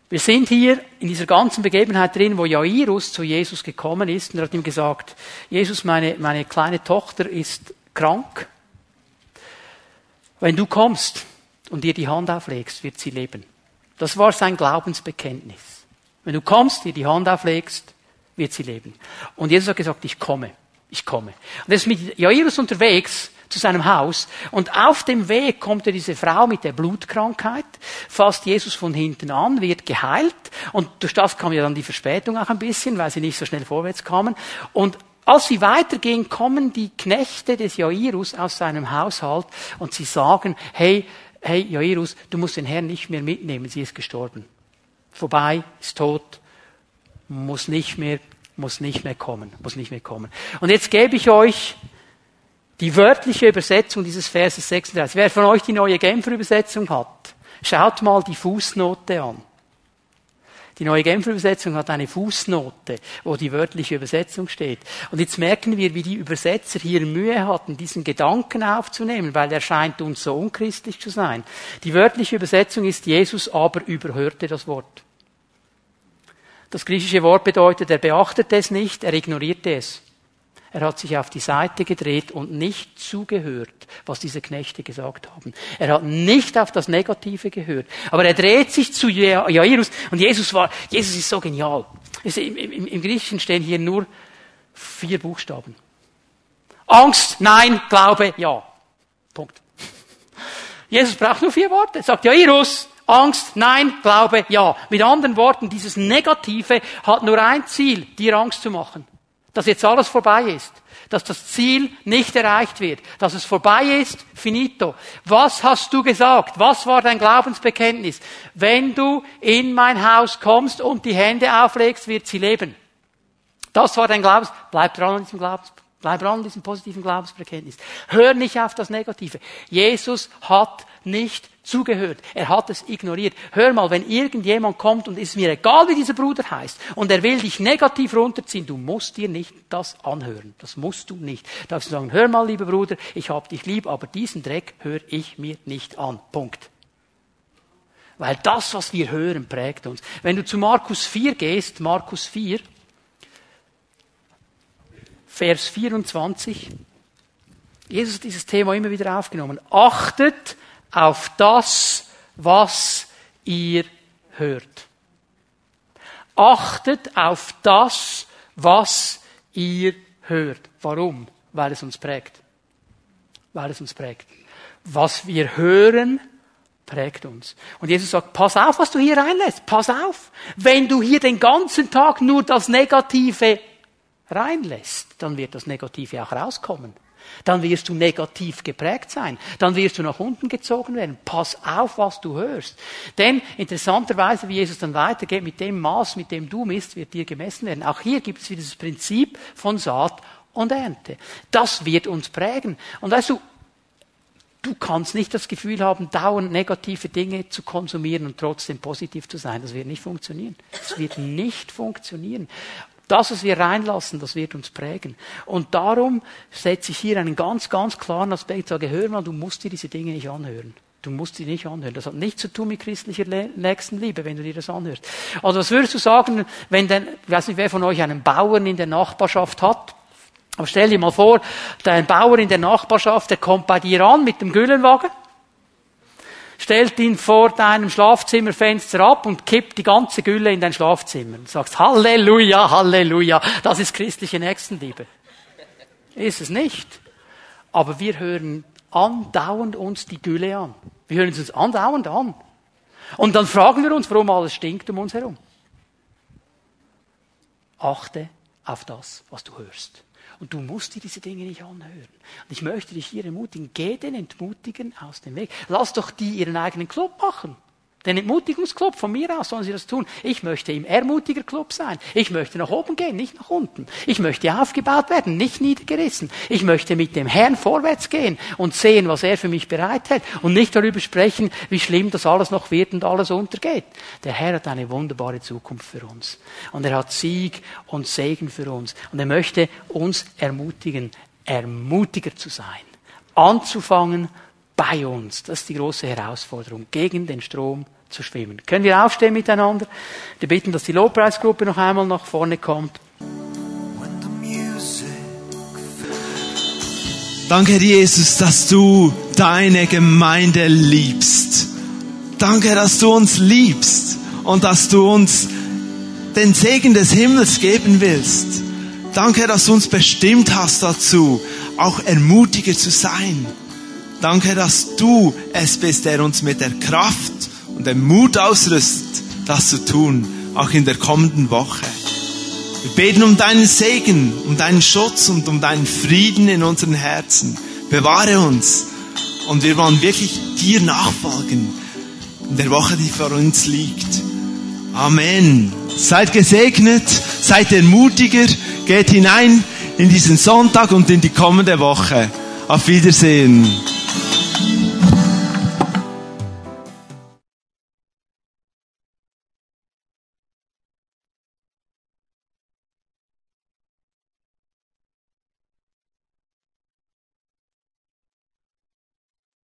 Wir sind hier in dieser ganzen Begebenheit drin, wo Jairus zu Jesus gekommen ist und er hat ihm gesagt, Jesus, meine, meine kleine Tochter ist krank. Wenn du kommst und ihr die Hand auflegst, wird sie leben. Das war sein Glaubensbekenntnis. Wenn du kommst, ihr die Hand auflegst, wird sie leben. Und Jesus hat gesagt, ich komme. ich komme. Und er ist mit Jairus unterwegs zu seinem Haus und auf dem Weg kommt er diese Frau mit der Blutkrankheit, fasst Jesus von hinten an, wird geheilt und durch das kam ja dann die Verspätung auch ein bisschen, weil sie nicht so schnell vorwärts kamen und als sie weitergehen, kommen die Knechte des Jairus aus seinem Haushalt und sie sagen, hey, hey Jairus, du musst den Herrn nicht mehr mitnehmen, sie ist gestorben. Vorbei, ist tot, muss nicht mehr, muss nicht mehr kommen, muss nicht mehr kommen. Und jetzt gebe ich euch die wörtliche Übersetzung dieses Verses 36. Wer von euch die neue Genfer Übersetzung hat, schaut mal die Fußnote an. Die neue Genfer Übersetzung hat eine Fußnote, wo die wörtliche Übersetzung steht. Und jetzt merken wir, wie die Übersetzer hier Mühe hatten, diesen Gedanken aufzunehmen, weil er scheint uns so unchristlich zu sein. Die wörtliche Übersetzung ist, Jesus aber überhörte das Wort. Das griechische Wort bedeutet, er beachtete es nicht, er ignorierte es. Er hat sich auf die Seite gedreht und nicht zugehört, was diese Knechte gesagt haben. Er hat nicht auf das Negative gehört. Aber er dreht sich zu Jairus und Jesus war, Jesus ist so genial. Im, im, Im Griechischen stehen hier nur vier Buchstaben. Angst, nein, Glaube, ja. Punkt. Jesus braucht nur vier Worte. Er sagt Jairus, Angst, nein, Glaube, ja. Mit anderen Worten, dieses Negative hat nur ein Ziel, dir Angst zu machen dass jetzt alles vorbei ist, dass das Ziel nicht erreicht wird, dass es vorbei ist, finito. Was hast du gesagt? Was war dein Glaubensbekenntnis? Wenn du in mein Haus kommst und die Hände auflegst, wird sie leben. Das war dein Glaubens. Bleib dran an diesem Glaubens. Bleib dran an diesem positiven Glaubensbekenntnis. Hör nicht auf das Negative. Jesus hat nicht zugehört. Er hat es ignoriert. Hör mal, wenn irgendjemand kommt und ist mir egal, wie dieser Bruder heißt, und er will dich negativ runterziehen, du musst dir nicht das anhören. Das musst du nicht. Du darfst sagen, hör mal, lieber Bruder, ich hab dich lieb, aber diesen Dreck höre ich mir nicht an. Punkt. Weil das, was wir hören, prägt uns. Wenn du zu Markus 4 gehst, Markus 4, Vers 24, Jesus hat dieses Thema immer wieder aufgenommen. Achtet auf das, was ihr hört. Achtet auf das, was ihr hört. Warum? Weil es uns prägt. Weil es uns prägt. Was wir hören, prägt uns. Und Jesus sagt, pass auf, was du hier reinlässt. Pass auf. Wenn du hier den ganzen Tag nur das Negative reinlässt, dann wird das Negative auch rauskommen dann wirst du negativ geprägt sein. Dann wirst du nach unten gezogen werden. Pass auf, was du hörst. Denn interessanterweise, wie Jesus dann weitergeht, mit dem Maß, mit dem du misst, wird dir gemessen werden. Auch hier gibt es wieder das Prinzip von Saat und Ernte. Das wird uns prägen. Und weißt du, Du kannst nicht das Gefühl haben, dauernd negative Dinge zu konsumieren und trotzdem positiv zu sein. Das wird nicht funktionieren. Das wird nicht funktionieren. Das, was wir reinlassen, das wird uns prägen. Und darum setze ich hier einen ganz, ganz klaren Aspekt. Sage, hör mal, du musst dir diese Dinge nicht anhören. Du musst sie nicht anhören. Das hat nichts zu tun mit christlicher Nächstenliebe, wenn du dir das anhörst. Also was würdest du sagen, wenn denn, ich weiß nicht, wer von euch einen Bauern in der Nachbarschaft hat, aber stell dir mal vor, dein Bauer in der Nachbarschaft, der kommt bei dir an mit dem Güllenwagen stellt ihn vor deinem Schlafzimmerfenster ab und kippt die ganze Gülle in dein Schlafzimmer. Und sagst, Halleluja, Halleluja, das ist christliche Nächstenliebe. Ist es nicht. Aber wir hören andauernd uns die Gülle an. Wir hören es uns andauernd an. Und dann fragen wir uns, warum alles stinkt um uns herum. Achte auf das, was du hörst. Und du musst dir diese Dinge nicht anhören. Und ich möchte dich hier ermutigen, geh den Entmutigen aus dem Weg. Lass doch die ihren eigenen Club machen. Den Entmutigungsclub von mir aus sollen sie das tun. Ich möchte im Ermutigerclub sein. Ich möchte nach oben gehen, nicht nach unten. Ich möchte aufgebaut werden, nicht niedergerissen. Ich möchte mit dem Herrn vorwärts gehen und sehen, was er für mich bereithält und nicht darüber sprechen, wie schlimm das alles noch wird und alles untergeht. Der Herr hat eine wunderbare Zukunft für uns. Und er hat Sieg und Segen für uns. Und er möchte uns ermutigen, Ermutiger zu sein. Anzufangen bei uns. Das ist die große Herausforderung, gegen den Strom zu schwimmen. Können wir aufstehen miteinander? Wir bitten, dass die Lobpreisgruppe noch einmal nach vorne kommt. Danke, Jesus, dass du deine Gemeinde liebst. Danke, dass du uns liebst und dass du uns den Segen des Himmels geben willst. Danke, dass du uns bestimmt hast dazu, auch Ermutiger zu sein. Danke, dass du es bist, der uns mit der Kraft und dem Mut ausrüstet, das zu tun, auch in der kommenden Woche. Wir beten um deinen Segen, um deinen Schutz und um deinen Frieden in unseren Herzen. Bewahre uns und wir wollen wirklich dir nachfolgen in der Woche, die vor uns liegt. Amen. Seid gesegnet, seid ermutiger, geht hinein in diesen Sonntag und in die kommende Woche. Auf Wiedersehen.